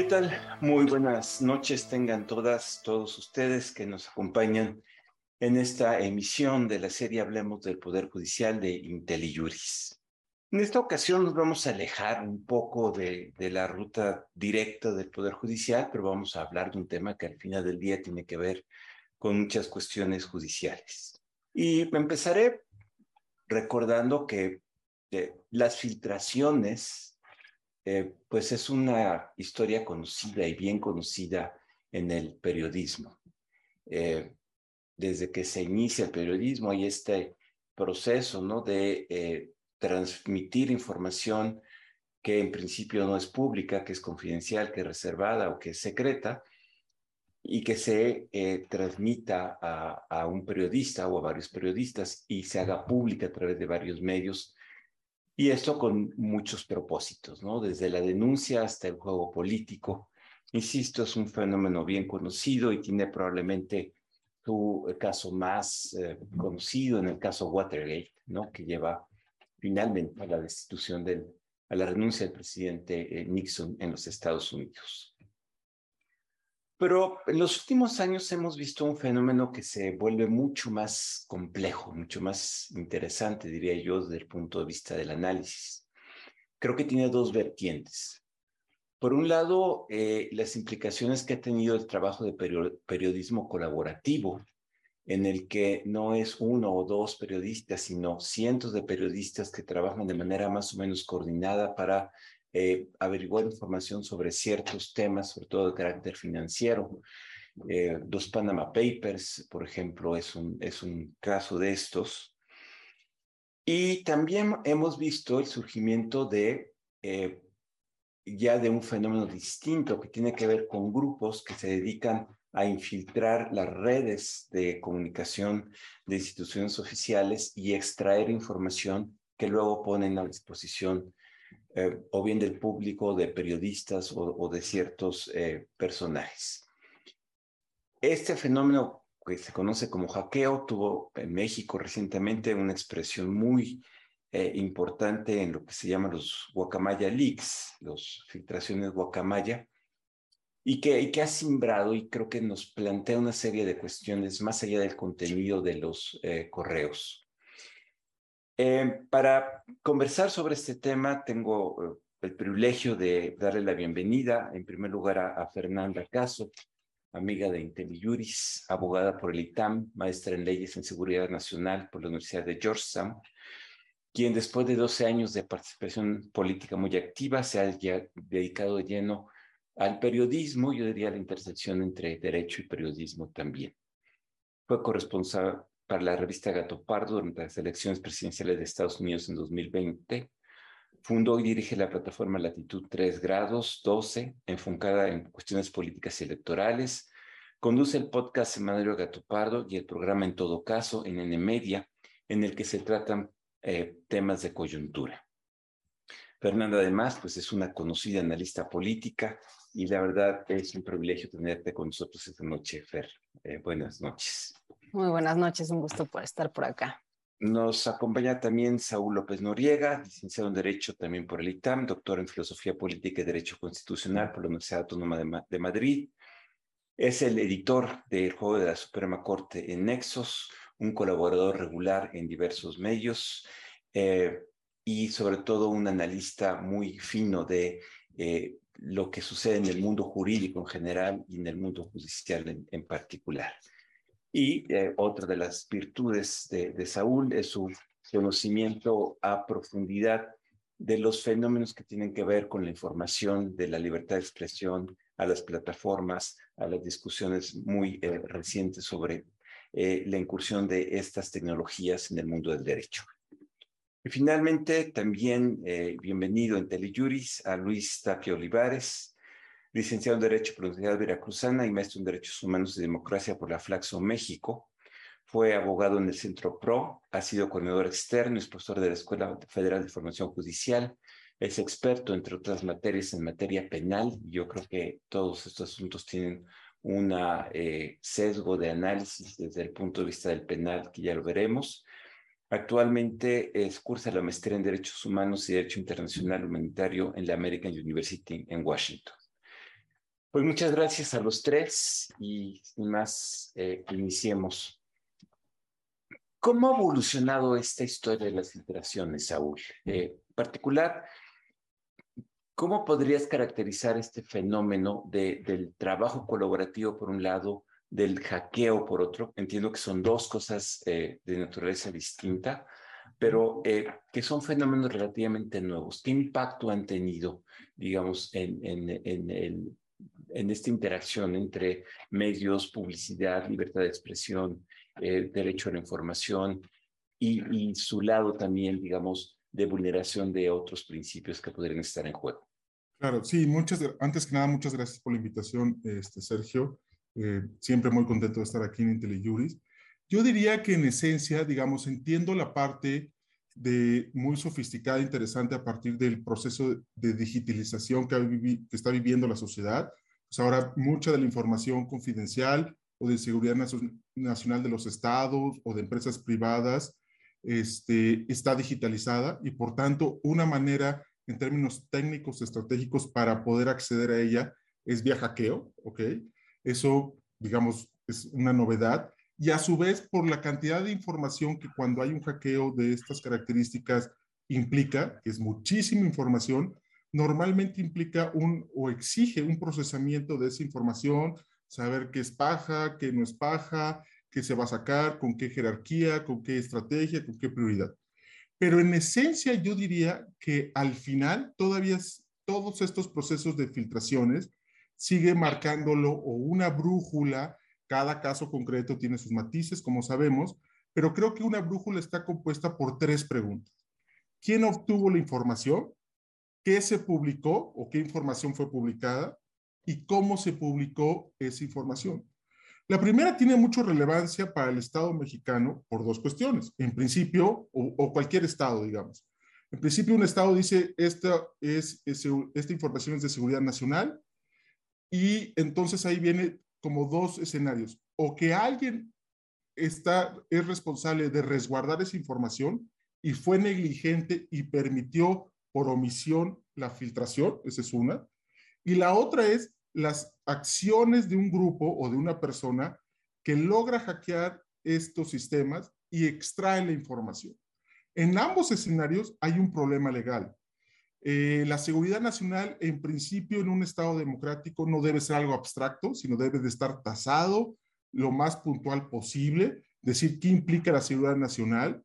¿Qué tal? Muy buenas noches tengan todas, todos ustedes que nos acompañan en esta emisión de la serie Hablemos del Poder Judicial de IntelliJuris. En esta ocasión nos vamos a alejar un poco de, de, la ruta directa del Poder Judicial, pero vamos a hablar de un tema que al final del día tiene que ver con muchas cuestiones judiciales. Y empezaré recordando que eh, las filtraciones, eh, pues es una historia conocida y bien conocida en el periodismo. Eh, desde que se inicia el periodismo hay este proceso ¿no? de eh, transmitir información que en principio no es pública, que es confidencial, que es reservada o que es secreta, y que se transmita a, un periodista o a varios periodistas y se haga pública a través de varios medios. Y esto con muchos propósitos, ¿no? Desde la denuncia hasta el juego político. Insisto, es un fenómeno bien conocido y tiene probablemente su caso más eh, conocido en el caso Watergate, ¿no? Que lleva finalmente a la destitución del, a la renuncia del presidente eh, Nixon en los Estados Unidos. Pero en los últimos años hemos visto un fenómeno que se vuelve mucho más complejo, mucho más interesante, diría yo, desde el punto de vista del análisis. Creo que tiene dos vertientes. Por un lado, eh, las implicaciones que ha tenido el trabajo de periodismo colaborativo, en el que no es uno o dos periodistas, sino cientos de periodistas que trabajan de manera más o menos coordinada para eh, averiguar información sobre ciertos temas, sobre todo de carácter financiero. Eh, los Panama Papers, por ejemplo, es un, es un caso de estos. Y también hemos visto el surgimiento de eh, ya de un fenómeno distinto que tiene que ver con grupos que se dedican a infiltrar las redes de comunicación de instituciones oficiales y extraer información que luego ponen a disposición eh, o bien del público, de periodistas o, de ciertos eh, personajes. Este fenómeno que se conoce como hackeo tuvo en México recientemente una expresión muy eh, importante en lo que se llama los guacamaya leaks, las filtraciones guacamaya, y que, ha simbrado y creo que nos plantea una serie de cuestiones más allá del contenido de los correos. Eh, para conversar sobre este tema, tengo eh, el privilegio de darle la bienvenida, en primer lugar, a, a Fernanda Caso, amiga de IntelliJuris, abogada por el ITAM, maestra en leyes en seguridad nacional por la Universidad de Georgetown, quien después de 12 años de participación política muy activa se ha dedicado de lleno al periodismo, yo diría la intersección entre derecho y periodismo también. Fue corresponsal para la revista Gato Pardo durante las elecciones presidenciales de Estados Unidos en 2020. Fundó y dirige la plataforma Latitud 3 grados 12, enfocada en cuestiones políticas y electorales. Conduce el podcast semanario Gato Pardo y el programa En Todo Caso en N Media, en el que se tratan eh, temas de coyuntura. Fernanda, además, pues es una conocida analista política y la verdad es un privilegio tenerte con nosotros esta noche, Fer. Eh, buenas noches. Muy buenas noches, un gusto por estar por acá. Nos acompaña también Saúl López Noriega, licenciado en Derecho también por el ITAM, doctor en Filosofía Política y Derecho Constitucional por la Universidad Autónoma de, Ma de Madrid. Es el editor del Juego de la Suprema Corte en Nexos, un colaborador regular en diversos medios eh, y sobre todo un analista muy fino de eh, lo que sucede en el mundo jurídico en general y en el mundo judicial en, en particular. Y eh, otra de las virtudes de, Saúl es su conocimiento a profundidad de los fenómenos que tienen que ver con la información, de la libertad de expresión, a las plataformas, a las discusiones muy eh, recientes sobre eh, la incursión de estas tecnologías en el mundo del derecho. Y finalmente, también eh, bienvenido en Telejuris a Luis Tapia Olivares, licenciado en Derecho por la Universidad Veracruzana y maestro en Derechos Humanos y Democracia por la Flaxo México. Fue abogado en el Centro PRO, ha sido coordinador externo, es profesor de la Escuela Federal de Formación Judicial, es experto, entre otras materias, en materia penal. Yo creo que todos estos asuntos tienen un eh, sesgo de análisis desde el punto de vista del penal, que ya lo veremos. Actualmente cursa la maestría en Derechos Humanos y Derecho Internacional Humanitario en la American University en Washington. Pues muchas gracias a los tres y sin más, eh, iniciemos. ¿Cómo ha evolucionado esta historia de las filtraciones, Saúl? Eh, en particular, ¿cómo podrías caracterizar este fenómeno de, del trabajo colaborativo por un lado, del hackeo por otro? Entiendo que son dos cosas eh, de naturaleza distinta, pero eh, que son fenómenos relativamente nuevos. ¿Qué impacto han tenido, digamos, en, en, el, en esta interacción entre medios, publicidad, libertad de expresión, eh, derecho a la información y, y, su lado también, digamos, de vulneración de otros principios que podrían estar en juego? Claro, sí, muchas, antes que nada, muchas gracias por la invitación, este, Sergio. Eh, siempre muy contento de estar aquí en IntelliJuris. Yo diría que en esencia, digamos, entiendo la parte de muy sofisticada, interesante a partir del proceso de digitalización que, que está viviendo la sociedad. Pues ahora mucha de la información confidencial o de seguridad nacional de los estados o de empresas privadas este, está digitalizada y por tanto una manera en términos técnicos estratégicos para poder acceder a ella es vía hackeo, ¿ok? Eso, digamos, es una novedad y a su vez por la cantidad de información que cuando hay un hackeo de estas características implica, que es muchísima información, normalmente implica un o exige un procesamiento de esa información, saber qué es paja, qué no es paja, qué se va a sacar, con qué jerarquía, con qué estrategia, con qué prioridad. Pero en esencia yo diría que al final todavía todos estos procesos de filtraciones sigue marcándolo o una brújula cada caso concreto tiene sus matices, como sabemos, pero creo que una brújula está compuesta por tres preguntas. ¿Quién obtuvo la información? ¿Qué se publicó o qué información fue publicada? ¿Y cómo se publicó esa información? La primera tiene mucha relevancia para el Estado mexicano por dos cuestiones. En principio, o, cualquier Estado, digamos. En principio, un Estado dice, esta, es, esta información es de seguridad nacional, y entonces ahí viene como dos escenarios. O que alguien está, es responsable de resguardar esa información y fue negligente y permitió por omisión la filtración, esa es una. Y la otra es las acciones de un grupo o de una persona que logra hackear estos sistemas y extrae la información. En ambos escenarios hay un problema legal. Eh, la seguridad nacional, en principio, en un Estado democrático no debe ser algo abstracto, sino debe de estar tasado lo más puntual posible, decir qué implica la seguridad nacional,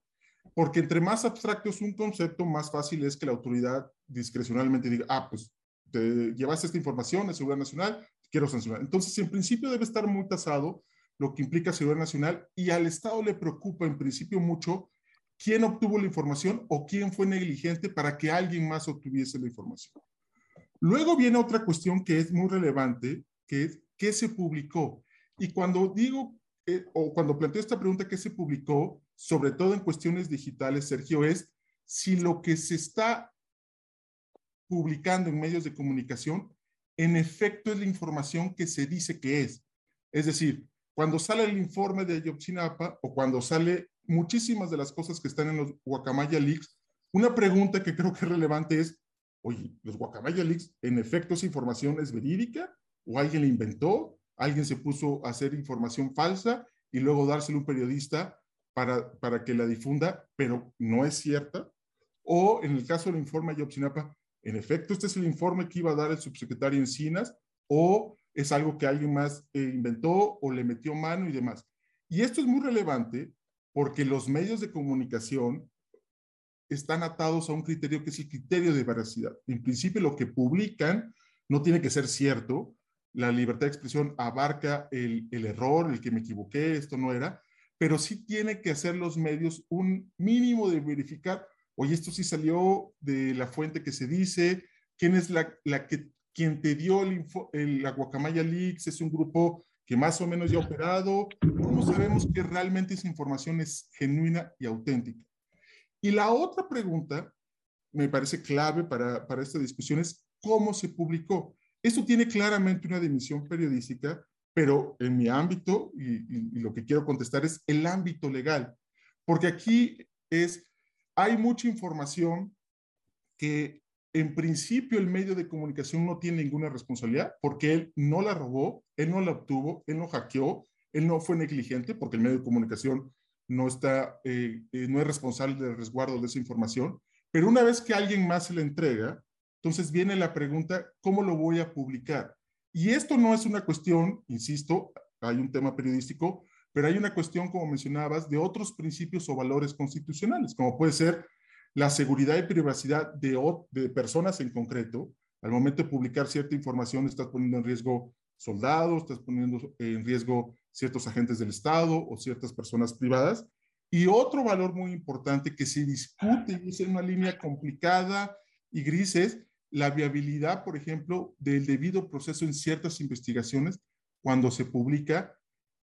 porque entre más abstracto es un concepto, más fácil es que la autoridad discrecionalmente diga, ah, pues te llevaste esta información de seguridad nacional, quiero sancionar. Entonces, en principio debe estar muy tasado lo que implica seguridad nacional y al Estado le preocupa en principio mucho quién obtuvo la información o quién fue negligente para que alguien más obtuviese la información. Luego viene otra cuestión que es muy relevante, que es qué se publicó. Y cuando digo, eh, o cuando planteo esta pregunta, ¿qué se publicó? Sobre todo en cuestiones digitales, Sergio, es si lo que se está publicando en medios de comunicación, en efecto es la información que se dice que es. Es decir, cuando sale el informe de Ayotzinapa o cuando sale muchísimas de las cosas que están en los Guacamaya Leaks, una pregunta que creo que es relevante es, oye, ¿los Guacamaya Leaks, en efecto esa información es verídica? ¿O alguien la inventó? ¿Alguien se puso a hacer información falsa y luego dársela a un periodista para, para que la difunda, pero no es cierta? O en el caso del informe Ayotzinapa, en efecto, este es el informe que iba a dar el subsecretario Encinas, o es algo que alguien más eh, inventó o le metió mano y demás. Y esto es muy relevante porque los medios de comunicación están atados a un criterio que es el criterio de veracidad. En principio, lo que publican no tiene que ser cierto. La libertad de expresión abarca el, el error, el que me equivoqué, esto no era, pero sí tiene que hacer los medios un mínimo de verificar, oye, esto sí salió de la fuente que se dice, quién es la, la que, quien te dio el, el, la Guacamaya Leaks, es un grupo que más o menos ya ha operado, ¿cómo sabemos que realmente esa información es genuina y auténtica? Y la otra pregunta, me parece clave para, para esta discusión, es cómo se publicó. Esto tiene claramente una dimensión periodística, pero en mi ámbito, y, lo que quiero contestar es el ámbito legal, porque aquí es, hay mucha información que en principio el medio de comunicación no tiene ninguna responsabilidad porque él no la robó, él no la obtuvo, él no hackeó, él no fue negligente porque el medio de comunicación no, está, eh, eh, no es responsable del resguardo de esa información. Pero una vez que alguien más se la entrega, entonces viene la pregunta, ¿cómo lo voy a publicar? Y esto no es una cuestión, insisto, hay un tema periodístico, pero hay una cuestión, como mencionabas, de otros principios o valores constitucionales, como puede ser la seguridad y privacidad de, personas en concreto. Al momento de publicar cierta información, estás poniendo en riesgo soldados, estás poniendo en riesgo ciertos agentes del Estado o ciertas personas privadas. Y otro valor muy importante que se discute y es una línea complicada y gris es la viabilidad, por ejemplo, del debido proceso en ciertas investigaciones cuando se publica,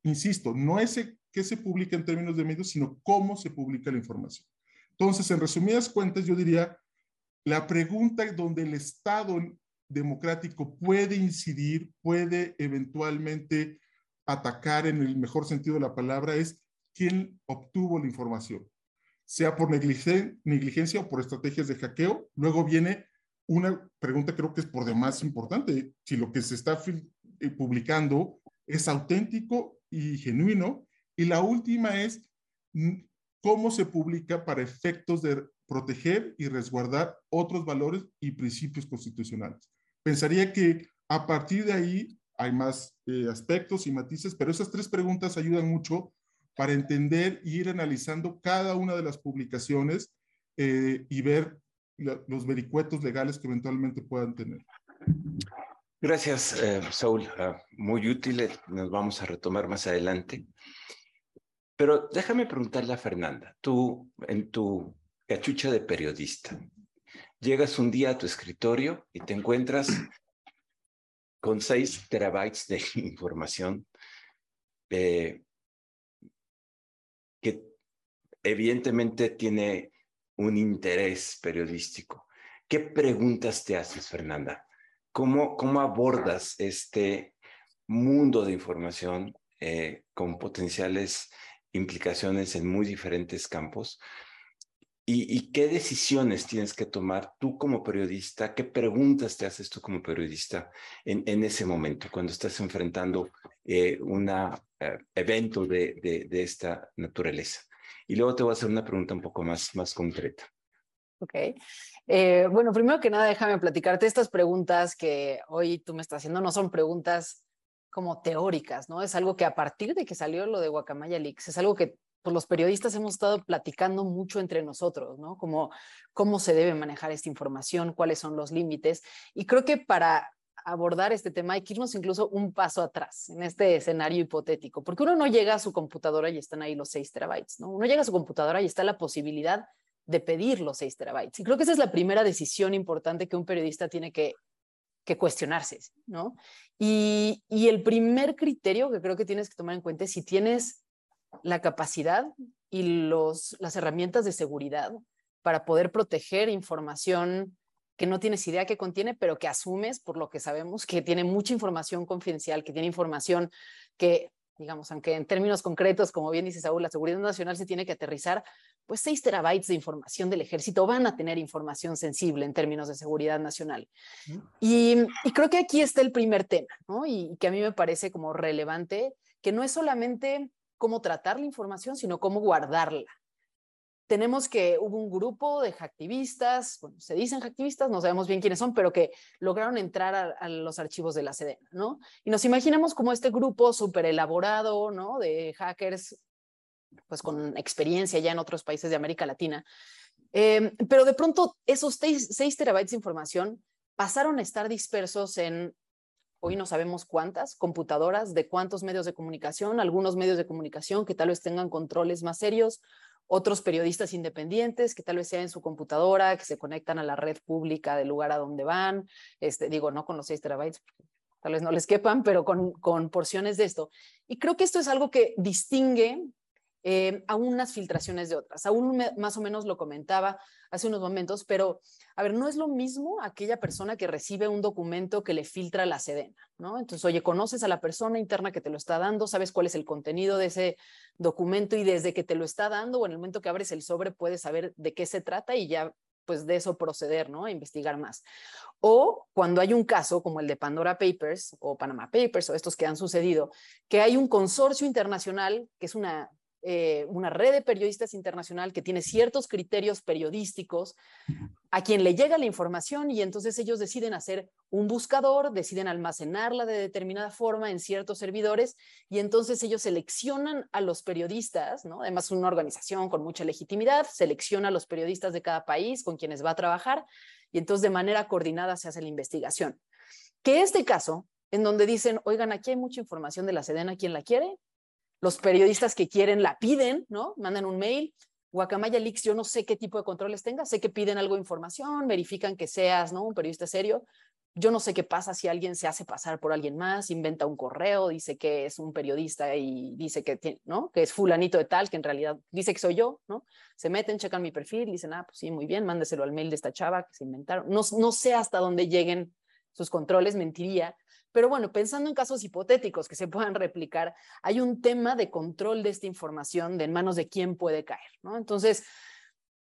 insisto, no es que se publica en términos de medios, sino cómo se publica la información. Entonces, en resumidas cuentas, yo diría, la pregunta donde el Estado democrático puede incidir, puede eventualmente atacar en el mejor sentido de la palabra es quién obtuvo la información, sea por negligencia o por estrategias de hackeo. Luego viene una pregunta creo que es por demás importante, si lo que se está eh, publicando es auténtico y genuino. Y la última es cómo se publica para efectos de proteger y resguardar otros valores y principios constitucionales. Pensaría que a partir de ahí hay más eh, aspectos y matices, pero esas tres preguntas ayudan mucho para entender e ir analizando cada una de las publicaciones eh, y ver los vericuetos legales que eventualmente puedan tener. Gracias, eh, Saúl. Ah, muy útil. Nos vamos a retomar más adelante. Pero déjame preguntarle a Fernanda, tú en tu cachucha de periodista, llegas un día a tu escritorio y te encuentras con seis terabytes de información eh, que evidentemente tiene un interés periodístico. ¿Qué preguntas te haces, Fernanda? ¿Cómo, cómo abordas este mundo de información eh, con potenciales implicaciones en muy diferentes campos. ¿Y, qué decisiones tienes que tomar tú como periodista? ¿Qué preguntas te haces tú como periodista en, en ese momento, cuando estás enfrentando eh, un eh, evento de, de, esta naturaleza? Y luego te voy a hacer una pregunta un poco más, más concreta. Ok. Eh, bueno, primero que nada, déjame platicarte estas preguntas que hoy tú me estás haciendo. No son preguntas como teóricas, ¿no? Es algo que a partir de que salió lo de Guacamaya Leaks, es algo que pues, los periodistas hemos estado platicando mucho entre nosotros, ¿no? Como cómo se debe manejar esta información, cuáles son los límites. Y creo que para abordar este tema hay que irnos incluso un paso atrás en este escenario hipotético, porque uno no llega a su computadora y están ahí los 6 terabytes, ¿no? Uno llega a su computadora y está la posibilidad de pedir los 6 terabytes. Y creo que esa es la primera decisión importante que un periodista tiene que que cuestionarse, ¿no? Y, el primer criterio que creo que tienes que tomar en cuenta es si tienes la capacidad y los, las herramientas de seguridad para poder proteger información que no tienes idea que contiene, pero que asumes, por lo que sabemos, que tiene mucha información confidencial, que tiene información que, digamos, aunque en términos concretos, como bien dice Saúl, la seguridad nacional se tiene que aterrizar pues 6 terabytes de información del ejército van a tener información sensible en términos de seguridad nacional. Y, creo que aquí está el primer tema, ¿no? Y, que a mí me parece como relevante, que no es solamente cómo tratar la información, sino cómo guardarla. Tenemos que hubo un grupo de hacktivistas, bueno, se dicen hacktivistas, no sabemos bien quiénes son, pero que lograron entrar a, a los archivos de la Sedena, ¿no? Y nos imaginamos como este grupo súper elaborado, ¿no? De hackers pues con experiencia ya en otros países de América Latina. Em, pero de pronto esos 6 terabytes de información pasaron a estar dispersos en, hoy no sabemos cuántas, computadoras, de cuántos medios de comunicación, algunos medios de comunicación que tal vez tengan controles más serios, otros periodistas independientes que tal vez sea en su computadora, que se conectan a la red pública del lugar a donde van, este, digo, no con los 6 terabytes, tal vez no les quepan, pero con, con porciones de esto. Y creo que esto es algo que distingue eh, a unas filtraciones de otras. Aún más o menos lo comentaba hace unos momentos, pero a ver, no es lo mismo aquella persona que recibe un documento que le filtra la Sedena, ¿no? Entonces, oye, conoces a la persona interna que te lo está dando, sabes cuál es el contenido de ese documento y desde que te lo está dando o en el momento que abres el sobre puedes saber de qué se trata y ya pues de eso proceder, ¿no? A investigar más. O cuando hay un caso como el de Pandora Papers o Panama Papers o estos que han sucedido, que hay un consorcio internacional, que es una eh, una red de periodistas internacional que tiene ciertos criterios periodísticos a quien le llega la información y entonces ellos deciden hacer un buscador, deciden almacenarla de determinada forma en ciertos servidores y entonces ellos seleccionan a los periodistas, ¿no? Además una organización con mucha legitimidad, selecciona a los periodistas de cada país con quienes va a trabajar y entonces de manera coordinada se hace la investigación. Que este caso, en donde dicen, oigan, aquí hay mucha información de la Sedena, ¿quién la quiere? Los periodistas que quieren la piden, ¿no? Mandan un mail. Guacamaya Leaks, yo no sé qué tipo de controles tenga, sé que piden algo de información, verifican que seas, ¿no? Un periodista serio. Yo no sé qué pasa si alguien se hace pasar por alguien más, inventa un correo, dice que es un periodista y dice que, ¿no? que es fulanito de tal, que en realidad dice que soy yo, ¿no? Se meten, checan mi perfil, dicen, ah, pues sí, muy bien, mándeselo al mail de esta chava que se inventaron. No, no sé hasta dónde lleguen sus controles, mentiría, pero bueno, pensando en casos hipotéticos que se puedan replicar, hay un tema de control de esta información, de en manos de quién puede caer, ¿no? Entonces,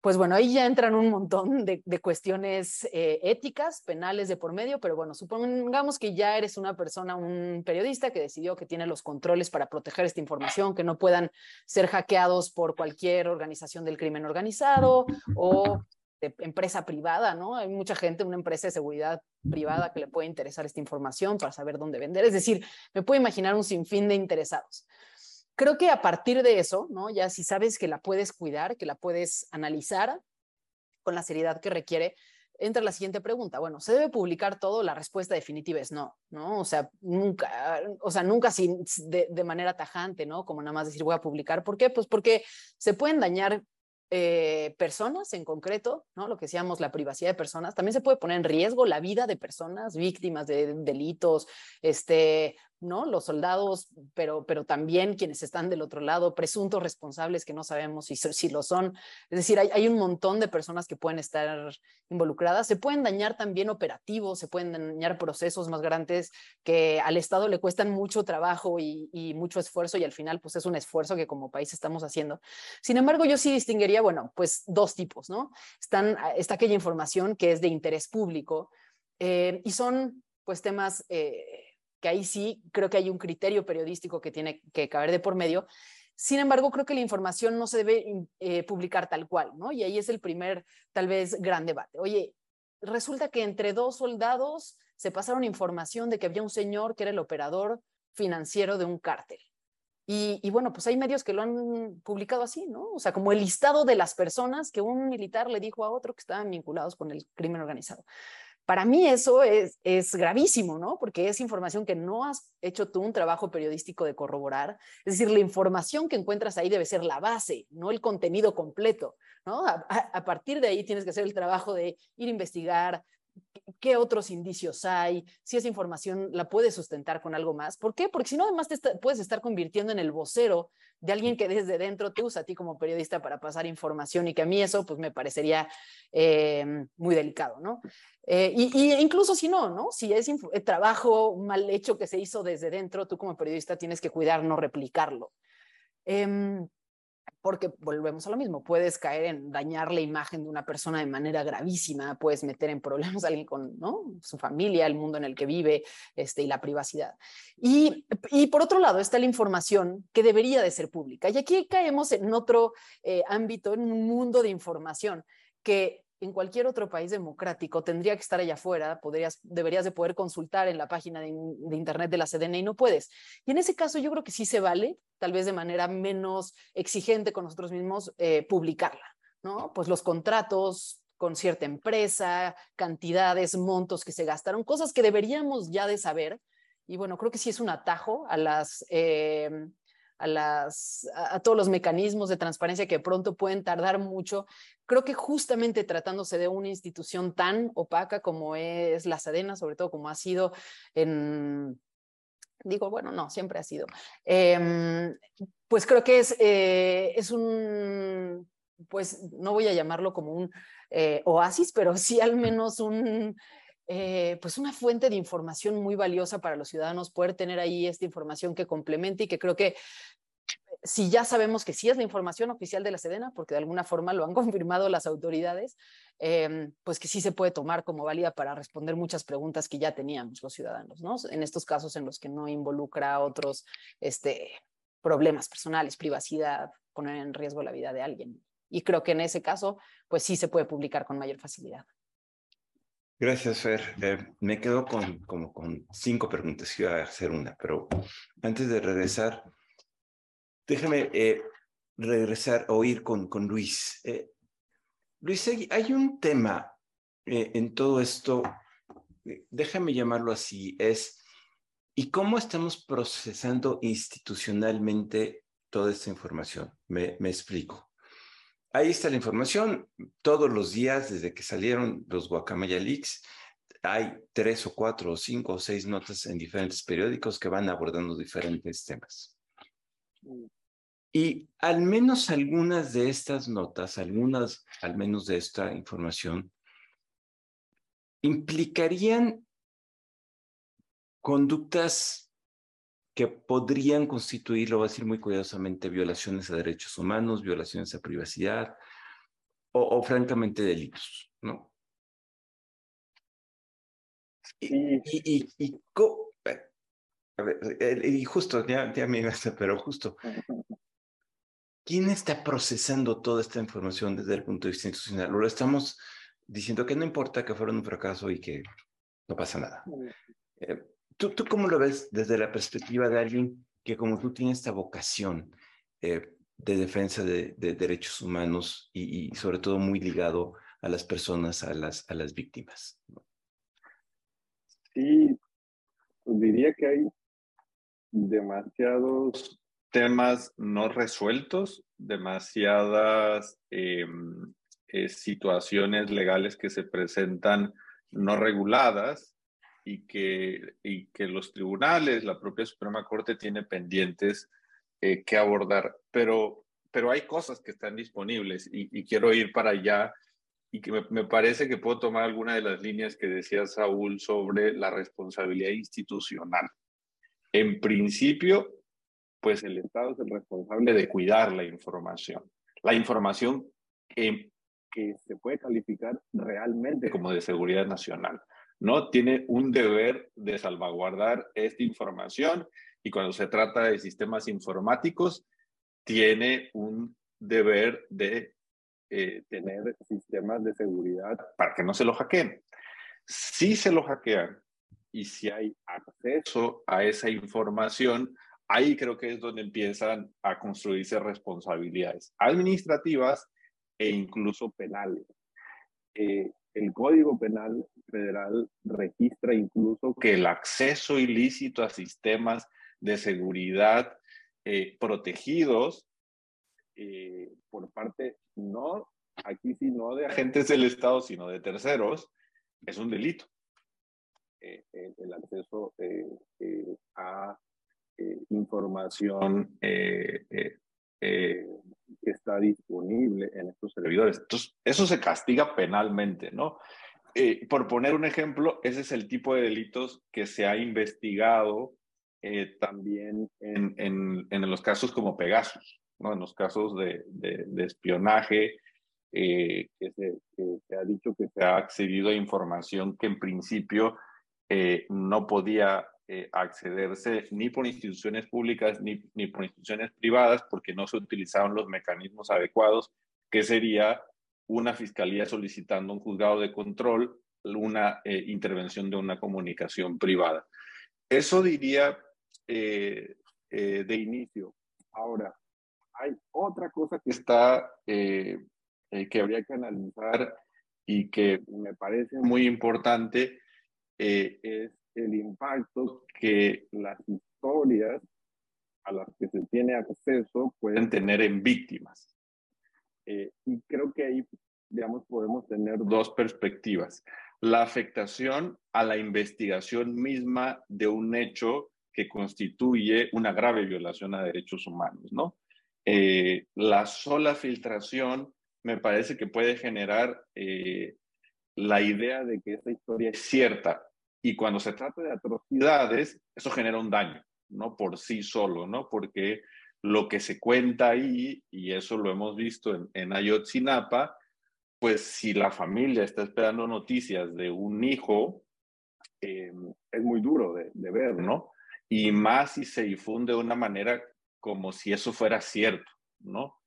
pues bueno, ahí ya entran un montón de, cuestiones eh, éticas, penales de por medio, pero bueno, supongamos que ya eres una persona, un periodista que decidió que tiene los controles para proteger esta información, que no puedan ser hackeados por cualquier organización del crimen organizado o de empresa privada, ¿no? Hay mucha gente, una empresa de seguridad privada que le puede interesar esta información para saber dónde vender. Es decir, me puedo imaginar un sinfín de interesados. Creo que a partir de eso, ¿no? Ya si sabes que la puedes cuidar, que la puedes analizar con la seriedad que requiere, entra la siguiente pregunta. Bueno, ¿se debe publicar todo? La respuesta definitiva es no, ¿no? O sea, nunca, o sea, nunca sin, de, de manera tajante, ¿no? Como nada más decir voy a publicar. ¿Por qué? Pues porque se pueden dañar eh, personas en concreto, ¿no? Lo que decíamos, la privacidad de personas, también se puede poner en riesgo la vida de personas víctimas de delitos, este, ¿no? Los soldados, pero, pero también quienes están del otro lado, presuntos responsables que no sabemos si, si lo son. Es decir, hay, hay, un montón de personas que pueden estar involucradas. Se pueden dañar también operativos, se pueden dañar procesos más grandes que al Estado le cuestan mucho trabajo y, mucho esfuerzo y al final pues es un esfuerzo que como país estamos haciendo. Sin embargo, yo sí distinguiría, bueno, pues dos tipos, ¿no? Están, está aquella información que es de interés público eh, y son pues temas... Eh, que ahí sí creo que hay un criterio periodístico que tiene que caber de por medio. Sin embargo, creo que la información no se debe eh, publicar tal cual, ¿no? Y ahí es el primer, tal vez, gran debate. Oye, resulta que entre dos soldados se pasaron información de que había un señor que era el operador financiero de un cártel. Y, y, bueno, pues hay medios que lo han publicado así, ¿no? O sea, como el listado de las personas que un militar le dijo a otro que estaban vinculados con el crimen organizado. Para mí eso es, gravísimo, ¿no? Porque es información que no has hecho tú un trabajo periodístico de corroborar. Es decir, la información que encuentras ahí debe ser la base, no el contenido completo, ¿no? A, a partir de ahí tienes que hacer el trabajo de ir a investigar, qué otros indicios hay, si esa información la puedes sustentar con algo más. ¿Por qué? Porque si no, además te puedes estar convirtiendo en el vocero de alguien que desde dentro te usa a ti como periodista para pasar información y que a mí eso pues me parecería eh, muy delicado, ¿no? Eh, y, incluso si no, ¿no? Si es eh, trabajo mal hecho que se hizo desde dentro, tú como periodista tienes que cuidar no replicarlo. Eh, porque volvemos a lo mismo, puedes caer en dañar la imagen de una persona de manera gravísima, puedes meter en problemas a alguien con ¿no? su familia, el mundo en el que vive este, y la privacidad. Y, y, por otro lado está la información que debería de ser pública. Y aquí caemos en otro eh, ámbito, en un mundo de información que en cualquier otro país democrático tendría que estar allá afuera, deberías de poder consultar en la página de, internet de la CDN y no puedes. Y en ese caso yo creo que sí se vale, tal vez de manera menos exigente con nosotros mismos, eh, publicarla, ¿no? Pues los contratos con cierta empresa, cantidades, montos que se gastaron, cosas que deberíamos ya de saber. Y bueno, creo que sí es un atajo a las... Eh, a, las, a, todos los mecanismos de transparencia que pronto pueden tardar mucho. Creo que justamente tratándose de una institución tan opaca como es la Sedena, sobre todo como ha sido en, digo, bueno, no, siempre ha sido, em, pues creo que es, eh, es un, pues no voy a llamarlo como un eh, oasis, pero sí al menos un... Eh, pues una fuente de información muy valiosa para los ciudadanos, poder tener ahí esta información que complemente y que creo que si ya sabemos que sí es la información oficial de la Sedena, porque de alguna forma lo han confirmado las autoridades, em, pues que sí se puede tomar como válida para responder muchas preguntas que ya teníamos los ciudadanos, ¿no? En estos casos en los que no involucra otros este, problemas personales, privacidad, poner en riesgo la vida de alguien. Y creo que en ese caso, pues sí se puede publicar con mayor facilidad. Gracias, Fer. Eh, me quedo con, como con cinco preguntas. Iba a hacer una, pero antes de regresar, déjame eh, regresar o ir con, con Luis. Eh, Luis, hay un tema en todo esto, déjame llamarlo así, es ¿y cómo estamos procesando institucionalmente toda esta información? Me, me explico. Ahí está la información. Todos los días, desde que salieron los Guacamaya Leaks, hay tres o cuatro o cinco o seis notas en diferentes periódicos que van abordando diferentes temas. Y al menos algunas de estas notas, algunas al menos de esta información, implicarían conductas que podrían constituir, lo voy a decir muy cuidadosamente, violaciones a derechos humanos, violaciones a privacidad o, francamente delitos, ¿no? Y, y, y, y, justo, ya, ya me pero justo, ¿quién está procesando toda esta información desde el punto de vista institucional? Lo estamos diciendo que no importa que fuera un fracaso y que no pasa nada. Eh, ¿Tú, ¿Tú cómo lo ves desde la perspectiva de alguien que como tú tiene esta vocación eh, de defensa de, derechos humanos y, sobre todo muy ligado a las personas, a las, a las víctimas? Sí, pues diría que hay demasiados temas no resueltos, demasiadas em, eh, situaciones legales que se presentan no reguladas y que, y que los tribunales, la propia Suprema Corte tiene pendientes eh, que abordar, pero, pero hay cosas que están disponibles y, quiero ir para allá y que me, me, parece que puedo tomar alguna de las líneas que decía Saúl sobre la responsabilidad institucional. En principio, pues el Estado es el responsable de cuidar la información. La información que, que se puede calificar realmente como de seguridad nacional. ¿No? Tiene un deber de salvaguardar esta información y cuando se trata de sistemas informáticos, tiene un deber de eh, tener sistemas de seguridad para que no se lo hackeen. Si se lo hackean y si hay acceso a esa información, ahí creo que es donde empiezan a construirse responsabilidades administrativas e incluso penales. Eh, el Código Penal Federal registra incluso que el acceso ilícito a sistemas de seguridad eh, protegidos eh, por parte, no, aquí sí, no de agentes del Estado, sino de terceros, es un delito. Eh, el acceso a información que está disponible en estos servidores. Entonces, eso se castiga penalmente, ¿no? Eh, por poner un ejemplo, ese es el tipo de delitos que se ha investigado eh, también en, en, los casos como Pegasus, ¿no? En los casos de, de, espionaje, eh, que, se, ha dicho que se ha accedido a información que en principio no podía eh, accederse ni por instituciones públicas ni, ni por instituciones privadas porque no se utilizaron los mecanismos adecuados, que sería una fiscalía solicitando un juzgado de control, una eh, intervención de una comunicación privada. Eso diría eh, de inicio. Ahora, hay otra cosa que está, que habría que analizar y que me parece muy importante, es el impacto que las historias a las que se tiene acceso pueden tener en víctimas. Eh, y creo que ahí, digamos, podemos tener dos perspectivas. La afectación a la investigación misma de un hecho que constituye una grave violación a derechos humanos, ¿no? Eh, la sola filtración me parece que puede generar eh, la idea de que esa historia es cierta, y cuando se trata de atrocidades, eso genera un daño, no por sí solo, ¿no? Porque lo que se cuenta ahí, y eso lo hemos visto en, en Ayotzinapa, pues si la familia está esperando noticias de un hijo, eh, es muy duro de, de, ver, ¿no? Y más si se difunde de una manera como si eso fuera cierto, ¿no?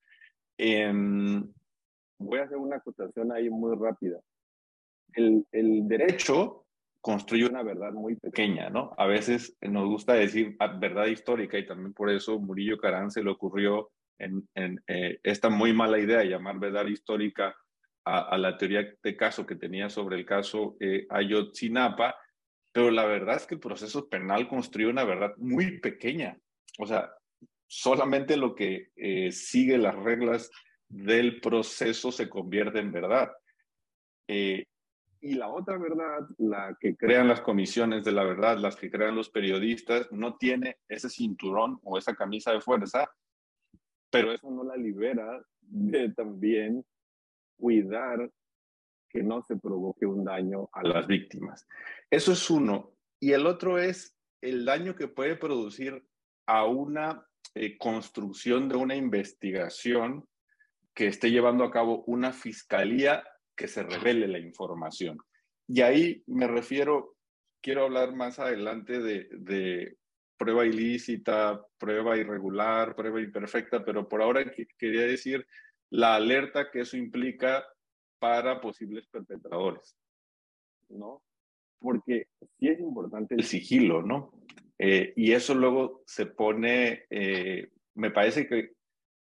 Eh, voy a hacer una acotación ahí muy rápida. El, el, derecho construye una verdad muy pequeña, ¿no? A veces nos gusta decir verdad histórica y también por eso Murillo Carán se le ocurrió en, eh, esta muy mala idea de llamar verdad histórica a, la teoría de caso que tenía sobre el caso eh, Ayotzinapa, pero la verdad es que el proceso penal construye una verdad muy pequeña. O sea, solamente lo que eh, sigue las reglas del proceso se convierte en verdad. Eh, y la otra verdad, la que crean las comisiones de la verdad, las que crean los periodistas, no tiene ese cinturón o esa camisa de fuerza, pero eso no la libera de también cuidar que no se provoque un daño a las víctimas. Eso es uno. Y el otro es el daño que puede producir a una eh, construcción de una investigación que esté llevando a cabo una fiscalía que se revele la información. Y ahí me refiero, quiero hablar más adelante de, de prueba ilícita, prueba irregular, prueba imperfecta, pero por ahora quería decir la alerta que eso implica para posibles perpetradores, ¿no? Porque sí es importante el sigilo, ¿no? Eh, y eso luego se pone, eh, me parece que,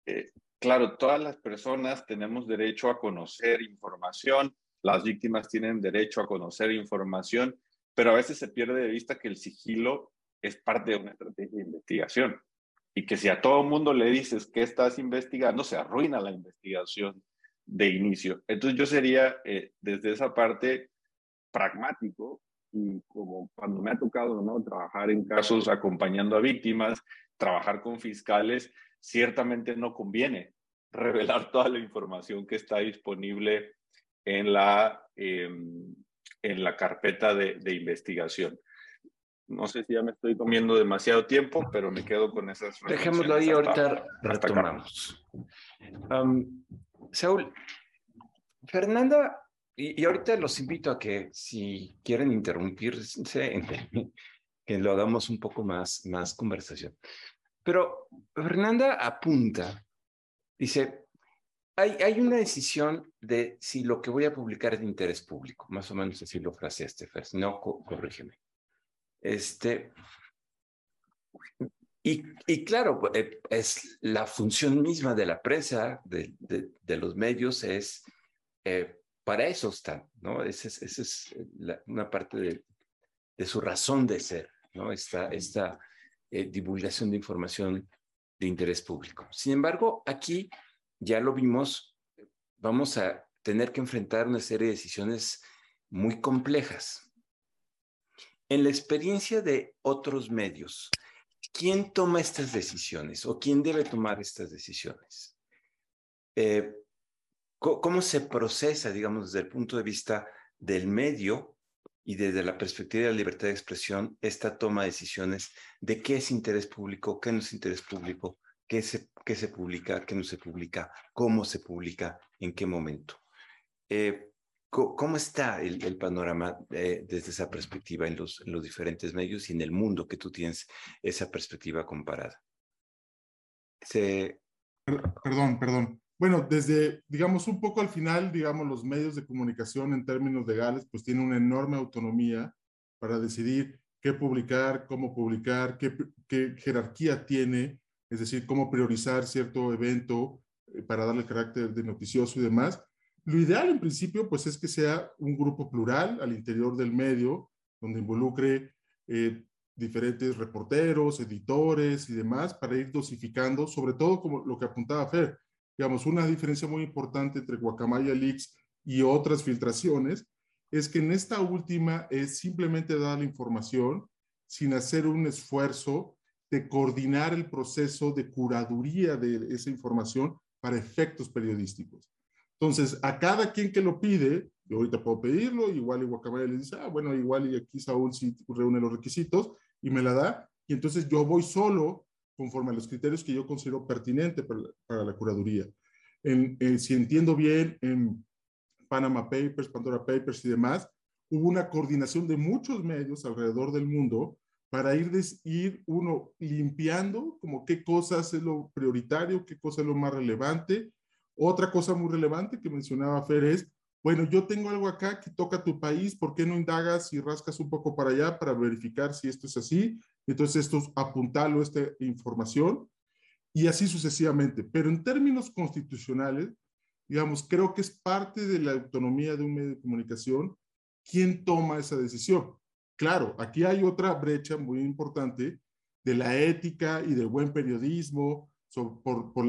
eh, claro, todas las personas tenemos derecho a conocer información, las víctimas tienen derecho a conocer información, pero a veces se pierde de vista que el sigilo es parte de una estrategia de investigación y que si a todo mundo le dices que estás investigando, se arruina la investigación de inicio. Entonces yo sería eh, desde esa parte pragmático y como cuando me ha tocado ¿no? trabajar en casos acompañando a víctimas, trabajar con fiscales, ciertamente no conviene revelar toda la información que está disponible en la, eh, en la carpeta de, de investigación. No sé si ya me estoy comiendo demasiado tiempo, pero me quedo con esas. Dejémoslo ahí, ahorita retomamos. Um, Saúl, Fernanda, y, y, ahorita los invito a que si quieren interrumpirse, que lo hagamos un poco más, más conversación. Pero Fernanda apunta, dice, hay, hay una decisión de si lo que voy a publicar es de interés público, más o menos así lo fraseaste, Fer, no, corrígeme. Este, y, y, claro, eh, es la función misma de la prensa, de, de, de los medios, es eh, para eso están, ¿no? Esa es, esa es la, una parte de, de, su razón de ser, ¿no? Esta, esta eh, divulgación de información de interés público. Sin embargo, aquí ya lo vimos, vamos a tener que enfrentar una serie de decisiones muy complejas, en la experiencia de otros medios, ¿quién toma estas decisiones o quién debe tomar estas decisiones? Eh, ¿Cómo se procesa, digamos, desde el punto de vista del medio y desde la perspectiva de la libertad de expresión, esta toma de decisiones de qué es interés público, qué no es interés público, qué se, qué se publica, qué no se publica, cómo se publica, en qué momento? Eh, ¿Cómo está el, el panorama eh, desde esa perspectiva en los, en los, diferentes medios y en el mundo que tú tienes esa perspectiva comparada? Se... Perdón, perdón. Bueno, desde, digamos, un poco al final, digamos, los medios de comunicación en términos legales, pues tienen una enorme autonomía para decidir qué publicar, cómo publicar, qué, jerarquía tiene, es decir, cómo priorizar cierto evento eh, para darle carácter de noticioso y demás. Lo ideal en principio pues es que sea un grupo plural al interior del medio, donde involucre eh, diferentes reporteros, editores y demás para ir dosificando, sobre todo como lo que apuntaba Fer, digamos, una diferencia muy importante entre Guacamaya Leaks y otras filtraciones es que en esta última es simplemente dar la información sin hacer un esfuerzo de coordinar el proceso de curaduría de esa información para efectos periodísticos. Entonces, a cada quien que lo pide, yo ahorita puedo pedirlo, igual y Guacamaya le dice, ah, bueno, igual y aquí Saúl sí reúne los requisitos y me la da, y entonces yo voy solo conforme a los criterios que yo considero pertinentes para, la curaduría. En, eh, si entiendo bien, en Panama Papers, Pandora Papers y demás, hubo una coordinación de muchos medios alrededor del mundo para ir, ir uno limpiando como qué cosas es lo prioritario, qué cosa es lo más relevante. Otra cosa muy relevante que mencionaba Fer es, bueno, yo tengo algo acá que toca tu país, ¿por qué no indagas y rascas un poco para allá para verificar si esto es así? Entonces, esto es apuntarlo, esta información, y así sucesivamente. Pero en términos constitucionales, digamos, creo que es parte de la autonomía de un medio de comunicación quién toma esa decisión. Claro, aquí hay otra brecha muy importante de la ética y del buen periodismo, por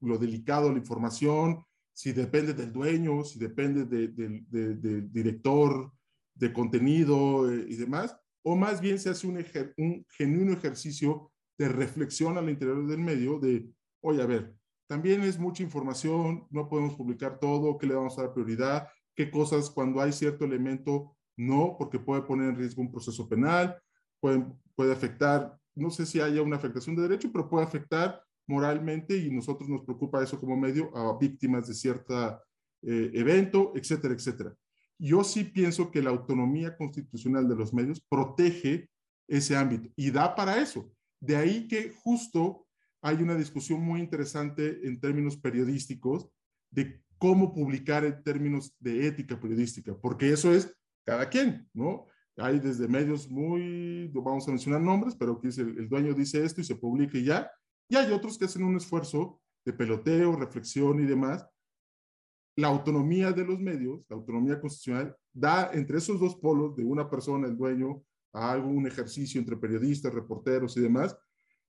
lo delicado de la información, si depende del dueño, si depende del director de contenido eh, y demás, o más bien se hace un, un genuino ejercicio de reflexión al interior del medio de, oye, a ver, también es mucha información, no podemos publicar todo, ¿qué le vamos a dar prioridad? ¿Qué cosas cuando hay cierto elemento no, porque puede poner en riesgo un proceso penal, puede, puede afectar, no sé si haya una afectación de derecho, pero puede afectar moralmente y nosotros nos preocupa eso como medio a víctimas de cierto eh, evento, etcétera, etcétera. Yo sí pienso que la autonomía constitucional de los medios protege ese ámbito y da para eso. De ahí que justo hay una discusión muy interesante en términos periodísticos de cómo publicar en términos de ética periodística, porque eso es cada quien, ¿no? Hay desde medios muy, vamos a mencionar nombres, pero que el, el dueño dice esto y se publica y ya, y hay otros que hacen un esfuerzo de peloteo, reflexión y demás. La autonomía de los medios, la autonomía constitucional, da entre esos dos polos de una persona, el dueño, a algún ejercicio entre periodistas, reporteros y demás,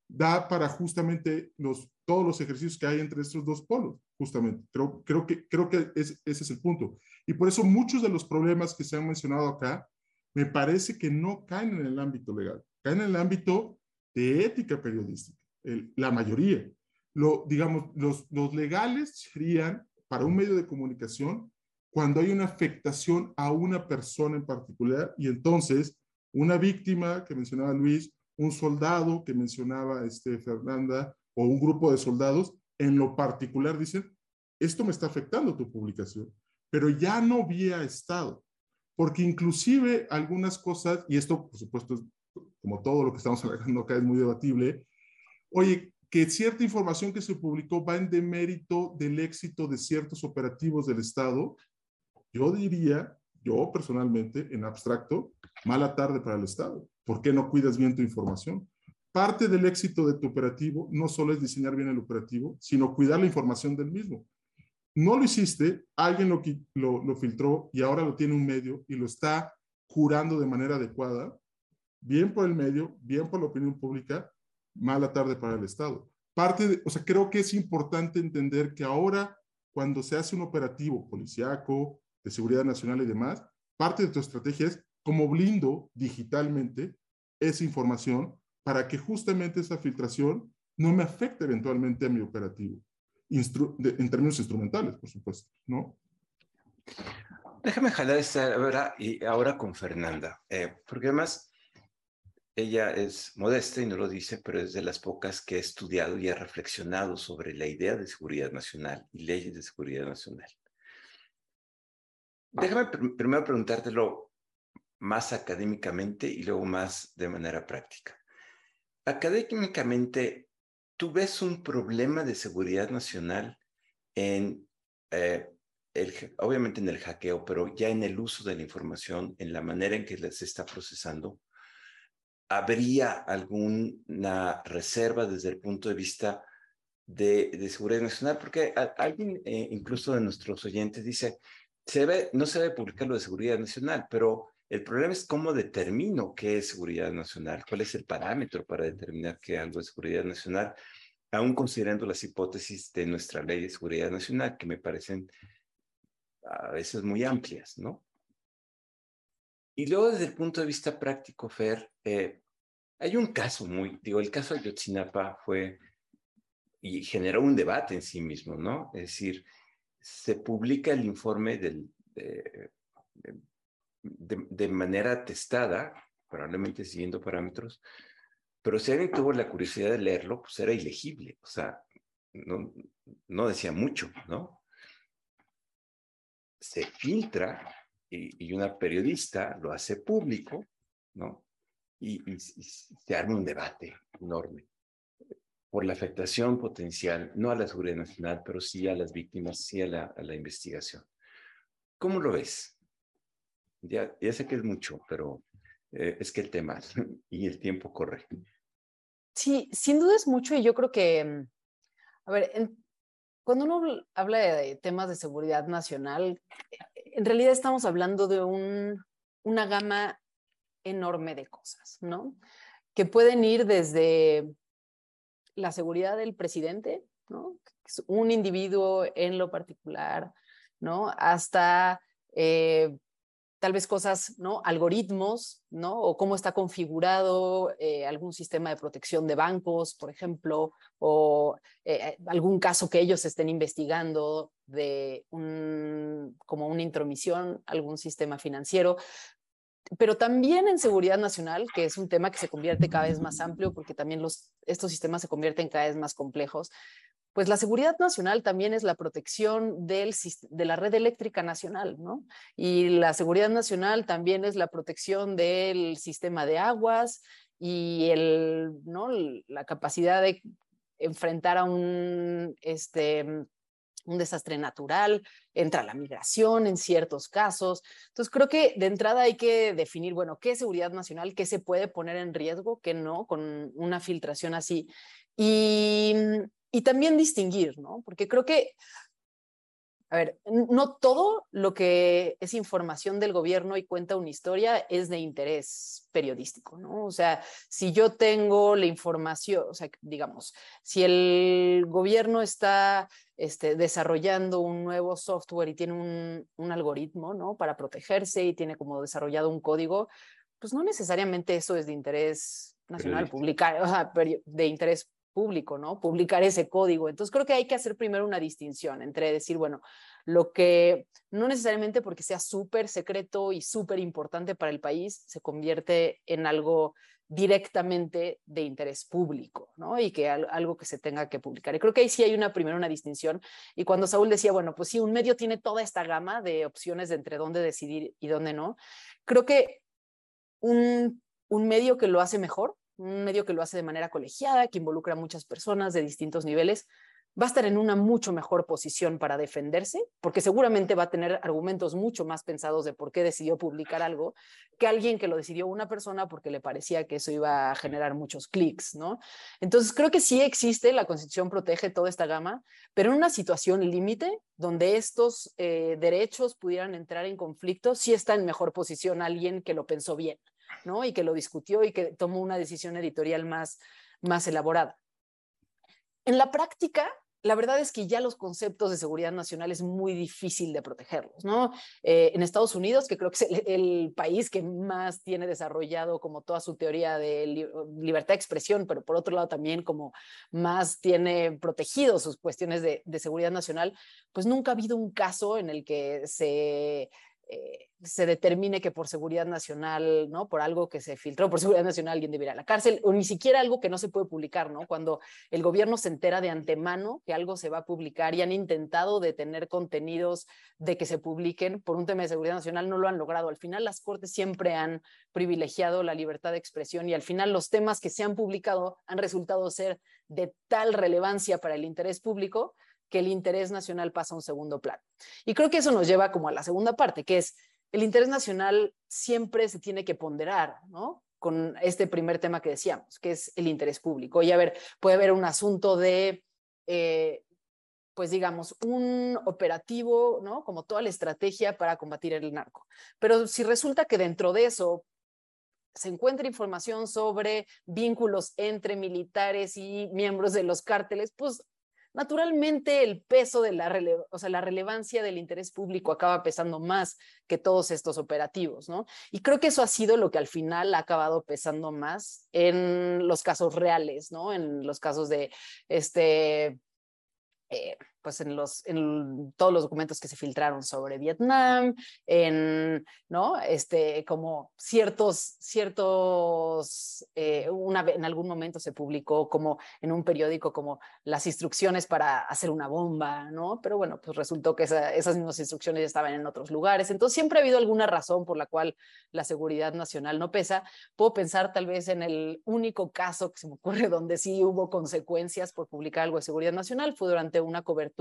da para justamente los, todos los ejercicios que hay entre estos dos polos, justamente. Creo, creo que, creo que ese es el punto. Y por eso muchos de los problemas que se han mencionado acá, me parece que no caen en el ámbito legal, caen en el ámbito de ética periodística la mayoría. Lo, digamos, los, los legales serían para un medio de comunicación cuando hay una afectación a una persona en particular y entonces una víctima que mencionaba Luis, un soldado que mencionaba este, Fernanda o un grupo de soldados, en lo particular dicen, esto me está afectando tu publicación, pero ya no vía Estado, porque inclusive algunas cosas, y esto por supuesto, como todo lo que estamos hablando acá es muy debatible, oye, que cierta información que se publicó va en demérito del éxito de ciertos operativos del Estado, yo diría, yo personalmente, en abstracto, mala tarde para el Estado. ¿Por qué no cuidas bien tu información? Parte del éxito de tu operativo no solo es diseñar bien el operativo, sino cuidar la información del mismo. No lo hiciste, alguien lo, lo, filtró y ahora lo tiene un medio y lo está curando de manera adecuada, bien por el medio, bien por la opinión pública, mala tarde para el Estado. Parte de, o sea, creo que es importante entender que ahora, cuando se hace un operativo policiaco, de seguridad nacional y demás, parte de tu estrategia es cómo blindo digitalmente esa información para que justamente esa filtración no me afecte eventualmente a mi operativo, en términos instrumentales, por supuesto, ¿no? Déjame jalar esta ahora, y ahora con Fernanda, eh, porque además ella es modesta y no lo dice, pero es de las pocas que ha estudiado y ha reflexionado sobre la idea de seguridad nacional y leyes de seguridad nacional. Déjame primero preguntártelo más académicamente y luego más de manera práctica. Académicamente, ¿tú ves un problema de seguridad nacional en, eh, el, obviamente en el hackeo, pero ya en el uso de la información, en la manera en que se está procesando? ¿Habría alguna reserva desde el punto de vista de, seguridad nacional? Porque alguien, eh, incluso de nuestros oyentes, dice, se no se debe publicar lo de seguridad nacional, pero el problema es cómo determino qué es seguridad nacional, cuál es el parámetro para determinar qué algo es seguridad nacional, aún considerando las hipótesis de nuestra ley de seguridad nacional, que me parecen a veces muy amplias, ¿no? Y luego desde el punto de vista práctico, Fer, eh, hay un caso muy, digo, el caso de Yotzinapa fue y generó un debate en sí mismo, ¿no? Es decir, se publica el informe del, de, de, manera testada, probablemente siguiendo parámetros, pero si alguien tuvo la curiosidad de leerlo, pues era ilegible, o sea, no, no decía mucho, ¿no? Se filtra y, y una periodista lo hace público, ¿no? Y, y, y, se arma un debate enorme por la afectación potencial, no a la seguridad nacional, pero sí a las víctimas, sí a la, a la investigación. ¿Cómo lo ves? Ya, ya sé que es mucho, pero eh, es que el tema y el tiempo corre. Sí, sin duda es mucho y yo creo que, mm, a ver, en, cuando uno habla de temas de seguridad nacional, en realidad estamos hablando de un, una gama enorme de cosas, ¿no? Que pueden ir desde la seguridad del presidente, ¿no? Un individuo en lo particular, ¿no? Hasta eh, tal vez cosas, ¿no? Algoritmos, ¿no? O cómo está configurado eh, algún sistema de protección de bancos, por ejemplo, o eh, algún caso que ellos estén investigando de un, como una intromisión, algún sistema financiero. Pero también en seguridad nacional, que es un tema que se convierte cada vez más amplio porque también los, estos sistemas se convierten cada vez más complejos, pues la seguridad nacional también es la protección del, de la red eléctrica nacional, ¿no? Y la seguridad nacional también es la protección del sistema de aguas y el, ¿no? la capacidad de enfrentar a un, este, un desastre natural, entra la migración en ciertos casos. Entonces, creo que de entrada hay que definir, bueno, qué es seguridad nacional, qué se puede poner en riesgo, qué no, con una filtración así. Y y también distinguir, ¿no? Porque creo que, a ver, no todo lo que es información del gobierno y cuenta una historia es de interés periodístico, ¿no? O sea, si yo tengo la información, o sea, digamos, si el gobierno está este, desarrollando un nuevo software y tiene un, un algoritmo, ¿no? Para protegerse y tiene como desarrollado un código, pues no necesariamente eso es de interés nacional, publicar, o sea, de interés público, ¿no? Publicar ese código. Entonces creo que hay que hacer primero una distinción entre decir, bueno, lo que no necesariamente porque sea súper secreto y súper importante para el país se convierte en algo directamente de interés público, ¿no? Y que algo que se tenga que publicar. Y creo que ahí sí hay una primero una distinción. Y cuando Saúl decía, bueno, pues sí, un medio tiene toda esta gama de opciones de entre dónde decidir y dónde no, creo que un, un medio que lo hace mejor un medio que lo hace de manera colegiada, que involucra a muchas personas de distintos niveles, va a estar en una mucho mejor posición para defenderse, porque seguramente va a tener argumentos mucho más pensados de por qué decidió publicar algo, que alguien que lo decidió una persona porque le parecía que eso iba a generar muchos clics, ¿no? Entonces creo que sí existe, la Constitución protege toda esta gama, pero en una situación límite donde estos eh, derechos pudieran entrar en conflicto, sí está en mejor posición alguien que lo pensó bien. ¿No? Y que lo discutió y que tomó una decisión editorial más, más elaborada. En la práctica, la verdad es que ya los conceptos de seguridad nacional es muy difícil de protegerlos, ¿no? Eh, en Estados Unidos, que creo que es el, país que más tiene desarrollado como toda su teoría de libertad de expresión, pero por otro lado también como más tiene protegido sus cuestiones de, de seguridad nacional, pues nunca ha habido un caso en el que se eh, se determine que por seguridad nacional, ¿no? Por algo que se filtró por seguridad nacional alguien debería ir a la cárcel, o ni siquiera algo que no se puede publicar, ¿no? Cuando el gobierno se entera de antemano que algo se va a publicar y han intentado detener contenidos de que se publiquen por un tema de seguridad nacional, no lo han logrado. Al final las cortes siempre han privilegiado la libertad de expresión y al final los temas que se han publicado han resultado ser de tal relevancia para el interés público que el interés nacional pasa a un segundo plano. Y creo que eso nos lleva como a la segunda parte, que es el interés nacional siempre se tiene que ponderar, ¿no? Con este primer tema que decíamos, que es el interés público. Y a ver, puede haber un asunto de, eh, pues digamos, un operativo, ¿no? Como toda la estrategia para combatir el narco. Pero si resulta que dentro de eso se encuentra información sobre vínculos entre militares y miembros de los cárteles, pues naturalmente el peso de la, o sea, la relevancia del interés público acaba pesando más que todos estos operativos, ¿no? Y creo que eso ha sido lo que al final ha acabado pesando más en los casos reales, ¿no? En los casos de, este, eh, pues en, los, en todos los documentos que se filtraron sobre Vietnam, en, ¿no? Este, como ciertos, ciertos, eh, una, en algún momento se publicó como en un periódico como las instrucciones para hacer una bomba, ¿no? Pero bueno, pues resultó que esas mismas instrucciones estaban en otros lugares. Entonces siempre ha habido alguna razón por la cual la seguridad nacional no pesa. Puedo pensar tal vez en el único caso que se me ocurre donde sí hubo consecuencias por publicar algo de seguridad nacional, fue durante una cobertura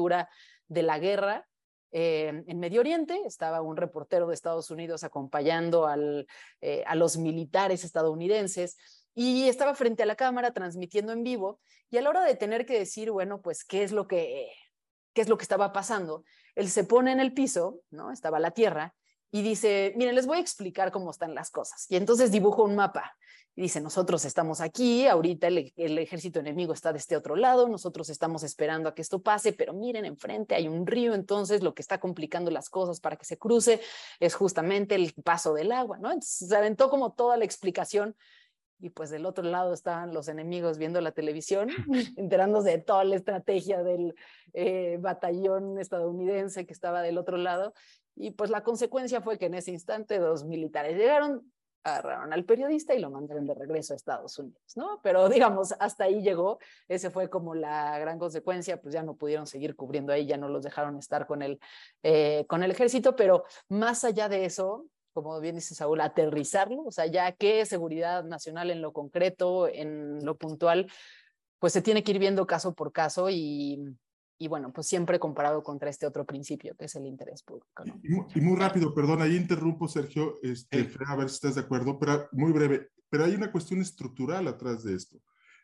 de la guerra eh, en Medio Oriente. Estaba un reportero de Estados Unidos acompañando al, eh, a los militares estadounidenses y estaba frente a la cámara transmitiendo en vivo y a la hora de tener que decir, bueno, pues qué es lo que, qué es lo que estaba pasando, él se pone en el piso, ¿no? Estaba la tierra y dice, miren, les voy a explicar cómo están las cosas. Y entonces dibujo un mapa y dice, nosotros estamos aquí, ahorita el, el, ejército enemigo está de este otro lado, nosotros estamos esperando a que esto pase, pero miren, enfrente hay un río, entonces lo que está complicando las cosas para que se cruce es justamente el paso del agua, ¿no? Entonces se aventó como toda la explicación y pues del otro lado estaban los enemigos viendo la televisión, enterándose de toda la estrategia del eh, batallón estadounidense que estaba del otro lado. Y pues la consecuencia fue que en ese instante dos militares llegaron, agarraron al periodista y lo mandaron de regreso a Estados Unidos, ¿no? Pero digamos, hasta ahí llegó, ese fue como la gran consecuencia, pues ya no pudieron seguir cubriendo ahí, ya no los dejaron estar con el, eh, con el ejército, pero más allá de eso, como bien dice Saúl, aterrizarlo, o sea, ya qué seguridad nacional en lo concreto, en lo puntual, pues se tiene que ir viendo caso por caso y, y bueno, pues siempre comparado contra este otro principio, que es el interés público. ¿no? Y, muy rápido, perdón, ahí interrumpo, Sergio, este, a ver si estás de acuerdo, pero muy breve, pero hay una cuestión estructural atrás de esto.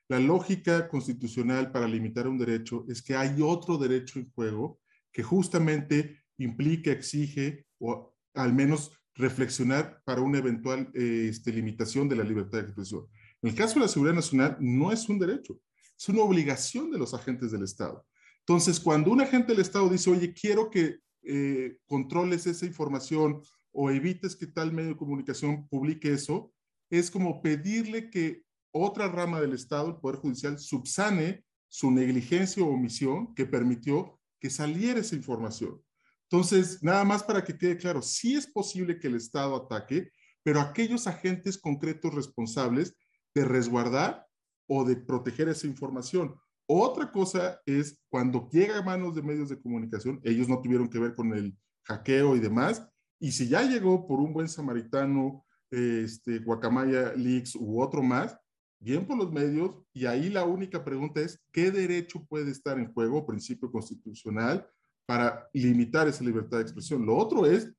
La lógica constitucional para limitar un derecho es que hay otro derecho en juego que justamente implica, exige o al menos reflexionar para una eventual este, limitación de la libertad de expresión. En el caso de la seguridad nacional, no es un derecho, es una obligación de los agentes del Estado. Entonces, cuando un agente del Estado dice, oye, quiero que eh, controles esa información o evites que tal medio de comunicación publique eso, es como pedirle que otra rama del Estado, el Poder Judicial, subsane su negligencia o omisión que permitió que saliera esa información. Entonces, nada más para que quede claro, sí es posible que el Estado ataque, pero aquellos agentes concretos responsables de resguardar o de proteger esa información. Otra cosa es cuando llega a manos de medios de comunicación, ellos no tuvieron que ver con el hackeo y demás, y si ya llegó por un buen samaritano, este, Guacamaya Leaks u otro más, bien por los medios, y ahí la única pregunta es, ¿qué derecho puede estar en juego, principio constitucional, para limitar esa libertad de expresión? Lo otro es,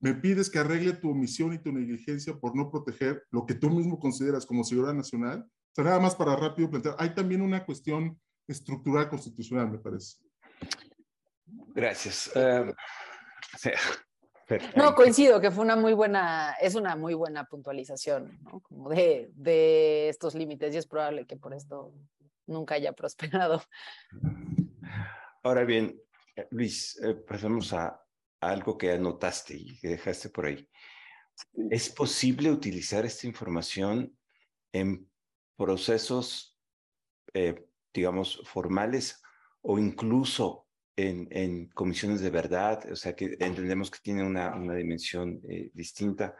me pides que arregle tu omisión y tu negligencia por no proteger lo que tú mismo consideras como seguridad nacional. O sea, nada más para rápido plantear, hay también una cuestión estructural constitucional, me parece. Gracias. Uh, sí. No, coincido que fue una muy buena, es una muy buena puntualización, ¿no? Como de, de estos límites y es probable que por esto nunca haya prosperado. Ahora bien, Luis, eh, pasamos a, a, algo que anotaste y que dejaste por ahí. ¿Es posible utilizar esta información en procesos eh, digamos, formales o incluso en, comisiones de verdad, o sea, que entendemos que tiene una, una dimensión eh, distinta.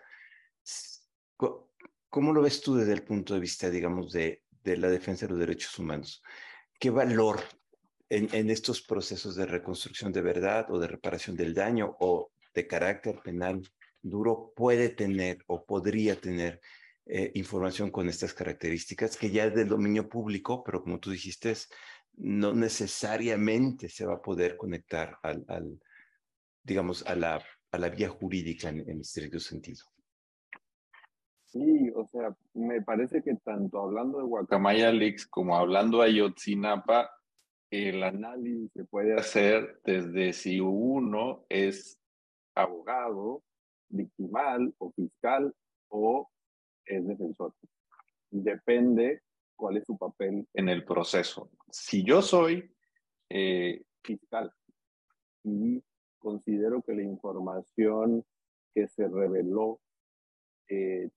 ¿Cómo lo ves tú desde el punto de vista, digamos, de, de la defensa de los derechos humanos? ¿Qué valor en, estos procesos de reconstrucción de verdad o de reparación del daño o de carácter penal duro puede tener o podría tener eh, información con estas características que ya es del dominio público, pero como tú dijiste, no necesariamente se va a poder conectar al, al digamos, a la, a la vía jurídica en, en estricto sentido. Sí, o sea, me parece que tanto hablando de Guacamaya Leaks como hablando de Ayotzinapa, el análisis se puede hacer desde si uno es abogado, victimal o fiscal o es defensor. Depende cuál es su papel en el proceso. Si yo soy eh, fiscal y considero que la información que se reveló eh,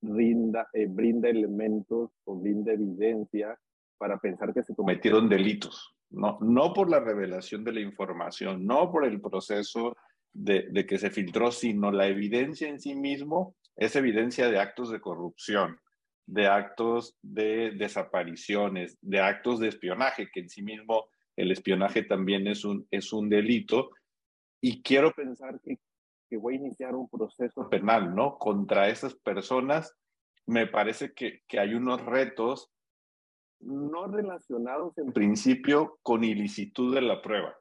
brinda, eh, brinda elementos o brinda evidencia para pensar que se cometieron delitos no, no por la revelación de la información, no por el proceso de, de que se filtró, sino la evidencia en sí mismo es evidencia de actos de corrupción, de actos de desapariciones, de actos de espionaje, que en sí mismo el espionaje también es un, es un delito. Y quiero pensar que, que voy a iniciar un proceso penal, ¿no? Contra esas personas, me parece que, que hay unos retos no relacionados en principio con ilicitud de la prueba,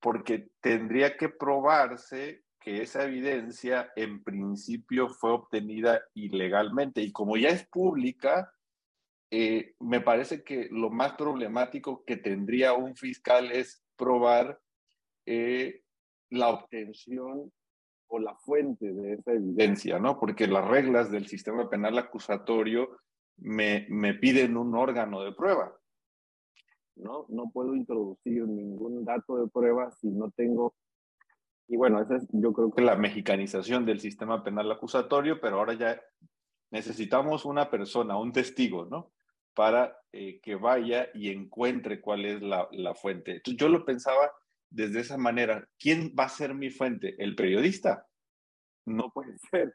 porque tendría que probarse que esa evidencia en principio fue obtenida ilegalmente y como ya es pública, eh, me parece que lo más problemático que tendría un fiscal es probar eh, la obtención o la fuente de esa evidencia, ¿no? Porque las reglas del sistema penal acusatorio me, me piden un órgano de prueba. ¿no? no puedo introducir ningún dato de prueba si no tengo y bueno, esa es yo creo que la mexicanización del sistema penal acusatorio, pero ahora ya necesitamos una persona, un testigo, ¿no? Para eh, que vaya y encuentre cuál es la, la fuente. Entonces, yo lo pensaba desde esa manera. ¿Quién va a ser mi fuente? ¿El periodista? No puede ser.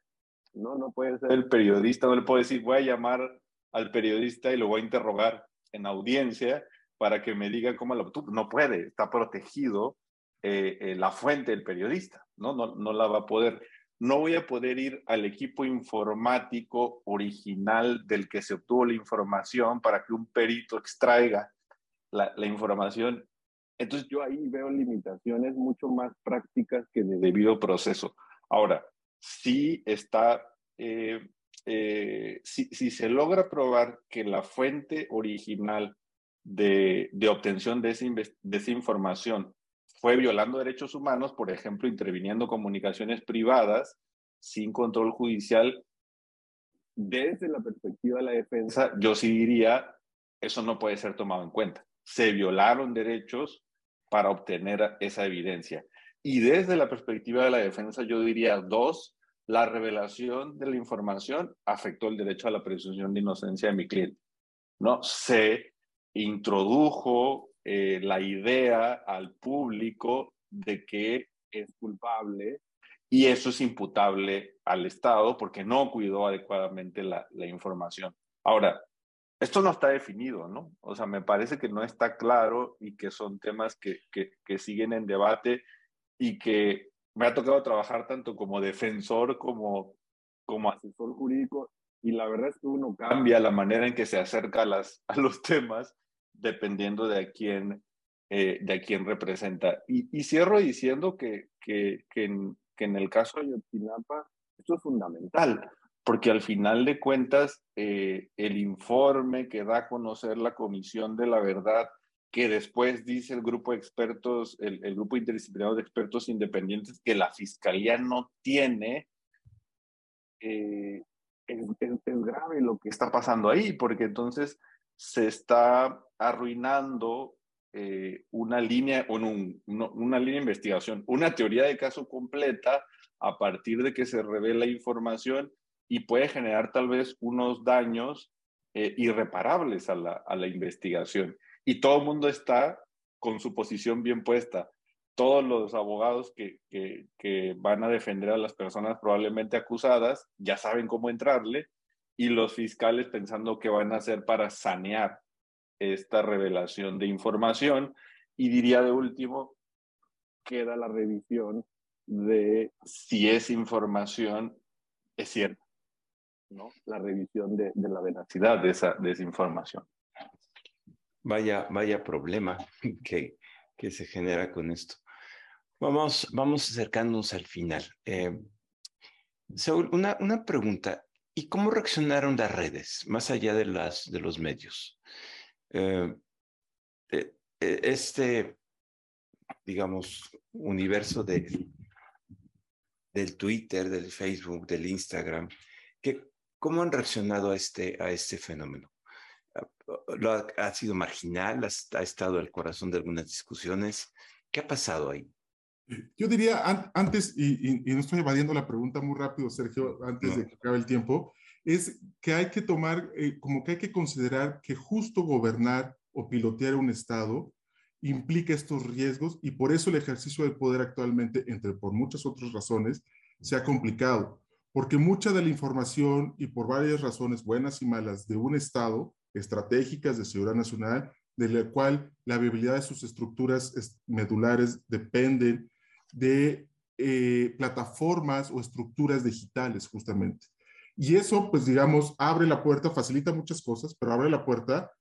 No, no puede ser el periodista. No le puedo decir, voy a llamar al periodista y lo voy a interrogar en audiencia para que me diga cómo lo obtuvo. No puede, está protegido eh, eh, la fuente del periodista, ¿no? ¿no? No la va a poder. No voy a poder ir al equipo informático original del que se obtuvo la información para que un perito extraiga la, información. Entonces yo ahí veo limitaciones mucho más prácticas que de debido proceso. Ahora, si está, eh, si, si, se logra probar que la fuente original de, de obtención de, ese, de esa información fue violando derechos humanos, por ejemplo, interviniendo comunicaciones privadas sin control judicial. Desde la perspectiva de la defensa, yo sí diría, eso no puede ser tomado en cuenta. Se violaron derechos para obtener esa evidencia. Y desde la perspectiva de la defensa, yo diría, dos, la revelación de la información afectó el derecho a la presunción de inocencia de mi cliente. ¿no? Se introdujo eh, la idea al público de que es culpable y eso es imputable al Estado porque no cuidó adecuadamente la, la información. Ahora, esto no está definido, ¿no? O sea, me parece que no está claro y que son temas que, que, que, siguen en debate y que me ha tocado trabajar tanto como defensor como, como asesor jurídico y la verdad es que uno cambia la manera en que se acerca a, las, a los temas dependiendo de quién, eh, de quién representa. Y, y cierro diciendo que, que, que, en, el caso de Yotinapa esto es fundamental, porque al final de cuentas eh, el informe que da a conocer la Comisión de la Verdad, que después dice el grupo de expertos, el, grupo interdisciplinario de expertos independientes, que la Fiscalía no tiene, eh, es grave lo que está pasando ahí, porque entonces se está arruinando eh, una línea, o una línea de investigación, una teoría de caso completa a partir de que se revela información y puede generar tal vez unos daños eh, irreparables a la, investigación. Y todo el mundo está con su posición bien puesta. Todos los abogados que van a defender a las personas probablemente acusadas ya saben cómo entrarle y los fiscales pensando que van a hacer para sanear esta revelación de información. Y diría de último, queda la revisión de si esa información es cierta, ¿no? La revisión de, de la veracidad de esa, de esa información. Vaya, vaya problema que, que se genera con esto. Vamos, vamos acercándonos al final. Eh, Saúl, una, una pregunta. ¿Y cómo reaccionaron las redes, más allá de, las, de los medios? Eh, eh, este, digamos, universo de, del Twitter, del Facebook, del Instagram, que, ¿cómo han reaccionado a este, a este fenómeno? ¿Lo ha, ha sido marginal? ¿Ha, ¿Ha estado al corazón de algunas discusiones? ¿Qué ha pasado ahí? Yo diría an antes, y, y, y, no estoy evadiendo la pregunta muy rápido, Sergio, antes no. de que acabe el tiempo, es que hay que tomar, eh, como que hay que considerar que justo gobernar o pilotear un Estado implica estos riesgos y por eso el ejercicio del poder actualmente, entre por muchas otras razones, se ha complicado, porque mucha de la información y por varias razones buenas y malas de un Estado, estratégicas de seguridad nacional, de la cual la viabilidad de sus estructuras medulares dependen de eh, plataformas o estructuras digitales, justamente. Y eso, pues digamos, abre la puerta, facilita muchas cosas, pero abre la puerta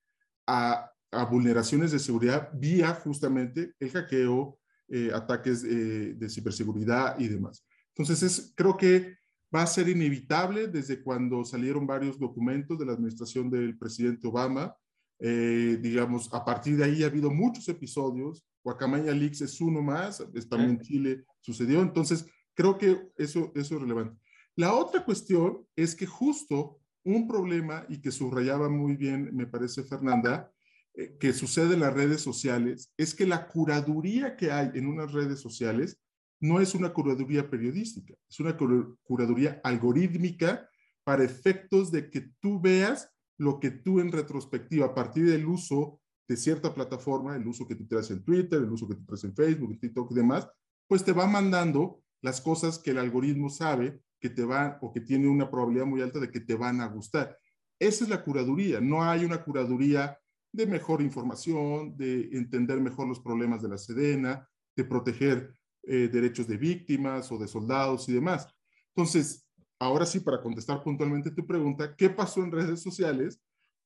a, vulneraciones de seguridad vía justamente el hackeo, eh, ataques eh, de ciberseguridad y demás. Entonces, es, creo que va a ser inevitable desde cuando salieron varios documentos de la administración del presidente Obama. Eh, digamos, a partir de ahí ha habido muchos episodios. Guacamaya Leaks es uno más, también en Chile sucedió. Entonces, creo que eso, eso es relevante. La otra cuestión es que justo un problema, y que subrayaba muy bien, me parece, Fernanda, eh, que sucede en las redes sociales, es que la curaduría que hay en unas redes sociales no es una curaduría periodística, es una curaduría algorítmica para efectos de que tú veas lo que tú en retrospectiva, a partir del uso de cierta plataforma, el uso que tú traes en Twitter, el uso que tú traes en Facebook, en TikTok y demás, pues te va mandando las cosas que el algoritmo sabe que te van o que tiene una probabilidad muy alta de que te van a gustar. Esa es la curaduría, no hay una curaduría de mejor información, de entender mejor los problemas de la Sedena, de proteger eh, derechos de víctimas o de soldados y demás. Entonces, ahora sí, para contestar puntualmente tu pregunta, ¿qué pasó en redes sociales?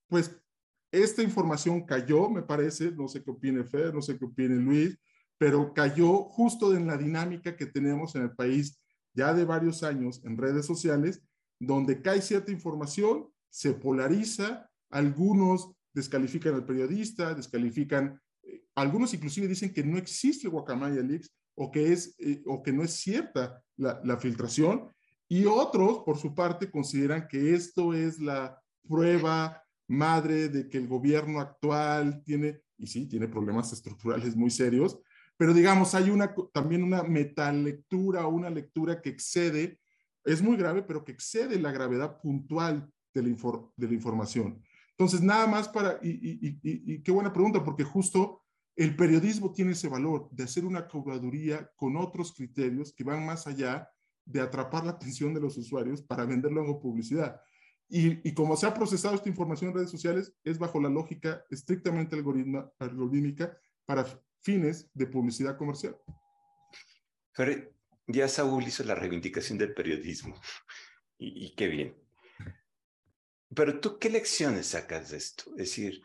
Pues esta información cayó, me parece, no sé qué opine Fer, no sé qué opine Luis, pero cayó justo en la dinámica que tenemos en el país ya de varios años en redes sociales, donde cae cierta información, se polariza, algunos descalifican al periodista, descalifican, eh, algunos inclusive dicen que no existe Guacamaya Leaks o que, es, eh, o que no es cierta la, la filtración, y otros, por su parte, consideran que esto es la prueba madre de que el gobierno actual tiene, y sí, tiene problemas estructurales muy serios, pero digamos, hay una, también una metalectura una lectura que excede, es muy grave, pero que excede la gravedad puntual de la, de la información. Entonces, nada más para, y, qué buena pregunta, porque justo el periodismo tiene ese valor de hacer una curaduría con otros criterios que van más allá de atrapar la atención de los usuarios para venderlo en publicidad. Y, y, como se ha procesado esta información en redes sociales, es bajo la lógica estrictamente algorítmica para fines de publicidad comercial. Pero ya Saúl hizo la reivindicación del periodismo y, y qué bien. Pero tú, ¿qué lecciones sacas de esto? Es decir,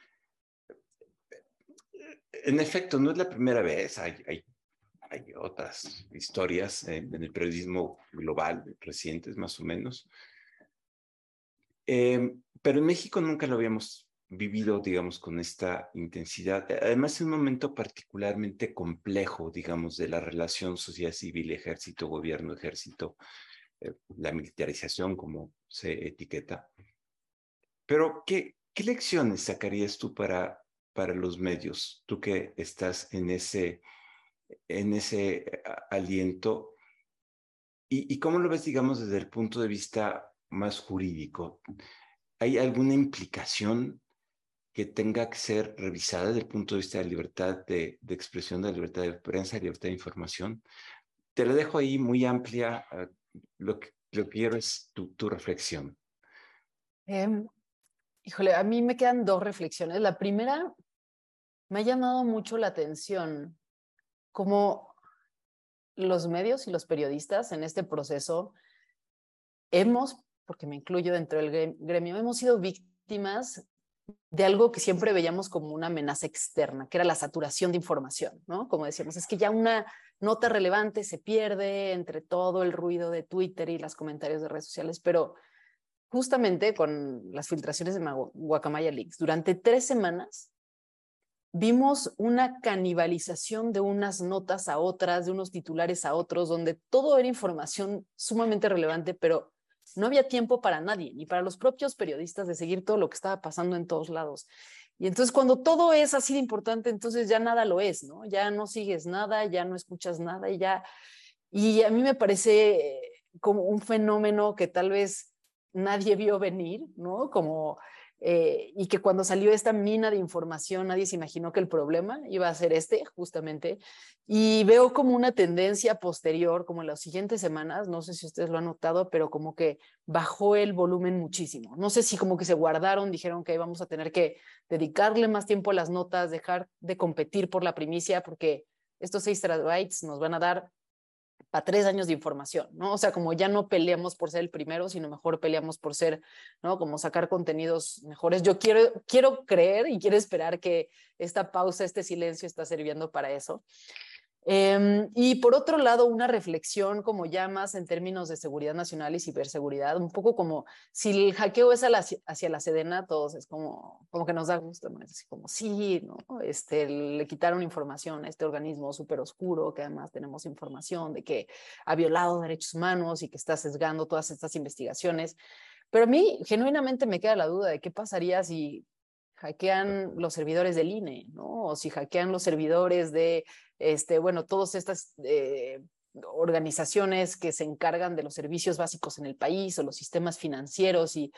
en efecto, no es la primera vez, hay, hay, hay otras historias en, el periodismo global recientes, más o menos. Eh, pero en México nunca lo habíamos vivido, digamos, con esta intensidad. Además, es un momento particularmente complejo, digamos, de la relación sociedad civil, ejército, gobierno, ejército, eh, la militarización, como se etiqueta. Pero, ¿qué, qué lecciones sacarías tú para, para los medios? Tú que estás en ese, en ese eh, aliento. ¿Y, ¿Y cómo lo ves, digamos, desde el punto de vista más jurídico? ¿Hay alguna implicación que tenga que ser revisada desde el punto de vista de libertad de, expresión, de libertad de prensa, de libertad de información. Te lo dejo ahí muy amplia. Ah, lo, que, lo quiero es tu, tu reflexión. Em, híjole, a mí me quedan dos reflexiones. La primera, me ha llamado mucho la atención cómo los medios y los periodistas en este proceso hemos, porque me incluyo dentro del gremio, hemos sido víctimas de algo que siempre veíamos como una amenaza externa, que era la saturación de información, ¿no? Como decíamos, es que ya una nota relevante se pierde entre todo el ruido de Twitter y los comentarios de redes sociales, pero justamente con las filtraciones de Guacamaya Leaks, durante tres semanas vimos una canibalización de unas notas a otras, de unos titulares a otros, donde todo era información sumamente relevante, pero no había tiempo para nadie, ni para los propios periodistas de seguir todo lo que estaba pasando en todos lados. Y entonces cuando todo es así de importante, entonces ya nada lo es, ¿no? Ya no sigues nada, ya no escuchas nada y ya... Y a mí me parece como un fenómeno que tal vez nadie vio venir, ¿no? Como eh, y que cuando salió esta mina de información nadie se imaginó que el problema iba a ser este, justamente. Y veo como una tendencia posterior, como en las siguientes semanas, no sé si ustedes lo han notado, pero como que bajó el volumen muchísimo. No sé si como que se guardaron, dijeron que vamos a tener que dedicarle más tiempo a las notas, dejar de competir por la primicia, porque estos 6 terabytes nos van a dar para tres años de información, ¿no? O sea, como ya no peleamos por ser el primero, sino mejor peleamos por ser, ¿no? Como sacar contenidos mejores. Yo quiero, quiero creer y quiero esperar que esta pausa, este silencio está sirviendo para eso. Em, y por otro lado, una reflexión como ya más en términos de seguridad nacional y ciberseguridad, un poco como si el hackeo es hacia la Sedena, todos es como, como que nos da gusto, ¿no? Es como, sí, ¿no? Este, le quitaron información a este organismo súper oscuro, que además tenemos información de que ha violado derechos humanos y que está sesgando todas estas investigaciones. Pero a mí genuinamente me queda la duda de qué pasaría si hackean los servidores del INE, ¿no? O si hackean los servidores de este, bueno, todas estas eh, organizaciones que se encargan de los servicios básicos en el país o los sistemas financieros y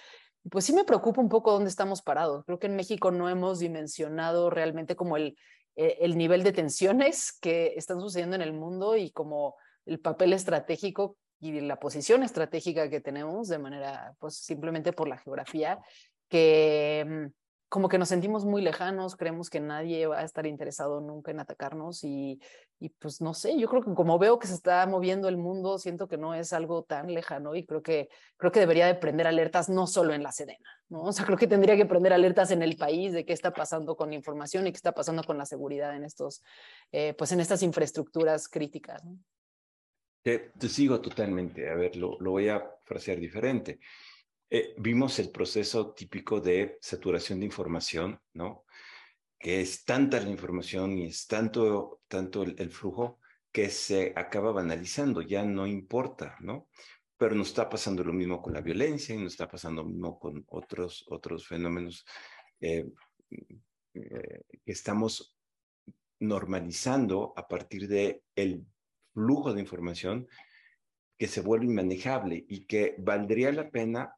pues sí me preocupa un poco dónde estamos parados. Creo que en México no hemos dimensionado realmente como el, eh, el nivel de tensiones que están sucediendo en el mundo y como el papel estratégico y la posición estratégica que tenemos de manera, pues simplemente por la geografía, que mm, como que nos sentimos muy lejanos, creemos que nadie va a estar interesado nunca en atacarnos y, y, pues no sé, yo creo que como veo que se está moviendo el mundo, siento que no es algo tan lejano y creo que, creo que debería de prender alertas no solo en la Sedena, ¿no? O sea, creo que tendría que prender alertas en el país de qué está pasando con la información y qué está pasando con la seguridad en estos, eh, pues en estas infraestructuras críticas. ¿no? Te, te, sigo totalmente, a ver, lo, lo voy a frasear diferente. Eh, vimos el proceso típico de saturación de información, ¿no? Que es tanta la información y es tanto, tanto el, flujo que se acaba banalizando, ya no importa, ¿no? Pero nos está pasando lo mismo con la violencia y nos está pasando lo mismo con otros, otros fenómenos eh, eh, que estamos normalizando a partir de flujo de información que se vuelve inmanejable y que valdría la pena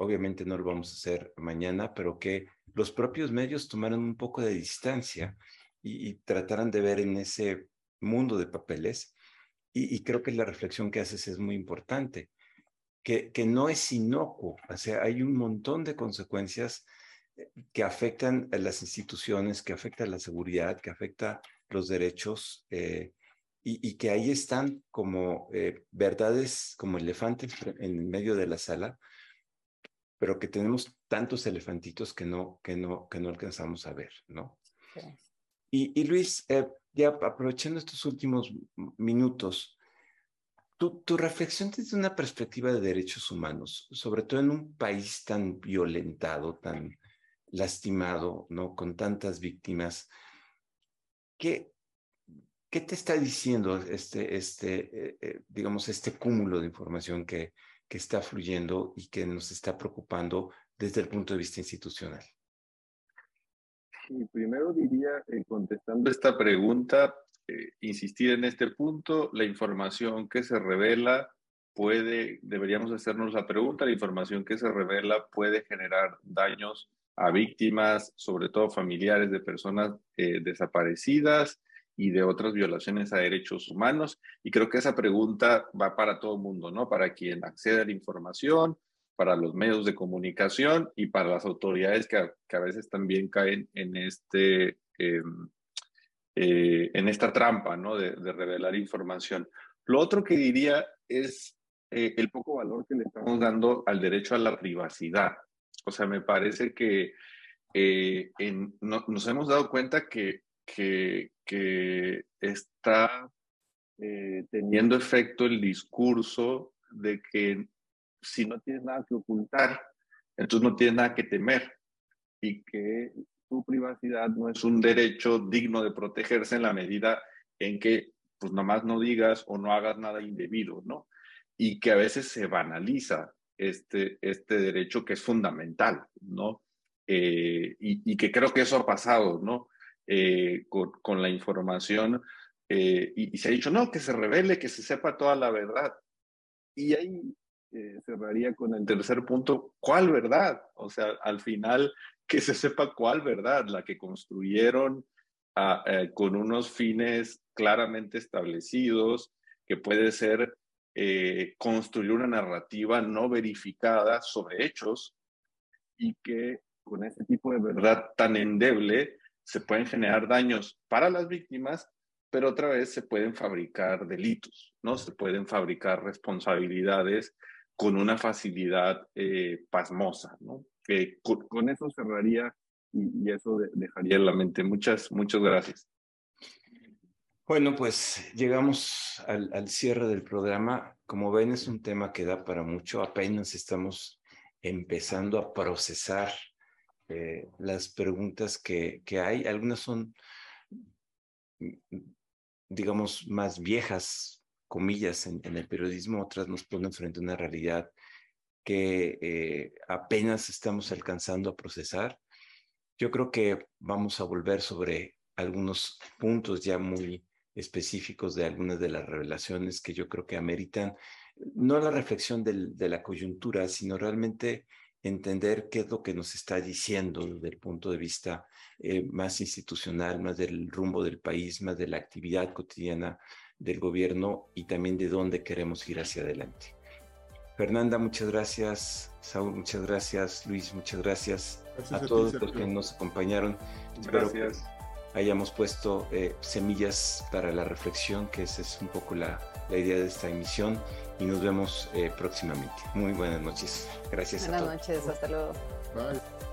obviamente no lo vamos a hacer mañana, pero que los propios medios tomaran un poco de distancia y, y trataran de ver en ese mundo de papeles. Y, creo que la reflexión que haces es muy importante, que, que no es inocuo, o sea, hay un montón de consecuencias eh, que afectan a las instituciones, que afectan la seguridad, que afectan los derechos, eh, y, y, que ahí están como eh, verdades, como elefantes en medio de la sala, pero que tenemos tantos elefantitos que no, que no, que no alcanzamos a ver, ¿no? Sí. Y, y, Luis, eh, ya aprovechando estos últimos minutos, tu, tu reflexión desde una perspectiva de derechos humanos, sobre todo en un país tan violentado, tan lastimado, ¿no? Con tantas víctimas, ¿qué, qué te está diciendo este, este eh, eh, digamos, este cúmulo de información que, que está fluyendo y que nos está preocupando desde el punto de vista institucional? Sí, primero diría, eh, contestando esta pregunta, eh, insistir en este punto, la información que se revela puede, deberíamos hacernos la pregunta, la información que se revela puede generar daños a víctimas, sobre todo familiares de personas eh, desaparecidas, y de otras violaciones a derechos humanos. Y creo que esa pregunta va para todo el mundo, ¿no? Para quien accede a la información, para los medios de comunicación y para las autoridades que a, que a veces también caen en, este, eh, eh, en esta trampa, ¿no? De, de, revelar información. Lo otro que diría es eh, el poco valor que le estamos dando al derecho a la privacidad. O sea, me parece que eh, en, no, nos hemos dado cuenta que que, está eh, teniendo efecto el discurso de que si no tienes nada que ocultar, entonces no tienes nada que temer y que tu privacidad no es un derecho digno de protegerse en la medida en que pues nomás no digas o no hagas nada indebido, ¿no? Y que a veces se banaliza este, este derecho que es fundamental, ¿no? Eh, y, y, que creo que eso ha pasado, ¿no? Eh, con, la información eh, y, se ha dicho, no, que se revele, que se sepa toda la verdad. Y hay eh, cerraría con el tercer punto, ¿cuál verdad? O sea, al final que se sepa cuál verdad, la que construyeron ah, con unos fines claramente establecidos, que puede ser construir una narrativa no verificada sobre hechos y que con ese tipo de verdad tan endeble se pueden generar daños para las víctimas, pero otra vez se pueden fabricar delitos, ¿no? Se pueden fabricar responsabilidades con una facilidad eh, pasmosa, ¿no? Que con, eso cerraría y, eso dejaría en la mente. Muchas, muchas gracias. Bueno, pues llegamos al, cierre del programa. Como ven, es un tema que da para mucho. Apenas estamos empezando a procesar eh, las preguntas que, que hay. Algunas son, digamos, más viejas, comillas, en, el periodismo, otras nos ponen frente a una realidad que eh, apenas estamos alcanzando a procesar. Yo creo que vamos a volver sobre algunos puntos ya muy específicos de algunas de las revelaciones que yo creo que ameritan no la reflexión de la coyuntura, sino realmente entender qué es lo que nos está diciendo desde el punto de vista eh, más institucional, más del rumbo del país, más de la actividad cotidiana del gobierno y también de dónde queremos ir hacia adelante. Fernanda, muchas gracias. Saúl, muchas gracias. Luis, muchas gracias, a, todos los que nos acompañaron. Gracias hayamos puesto eh, semillas para la reflexión, que esa es un poco la, la idea de esta emisión. Y nos vemos eh, próximamente. Muy buenas noches. Gracias buenas a todos. Buenas noches, hasta luego. Bye.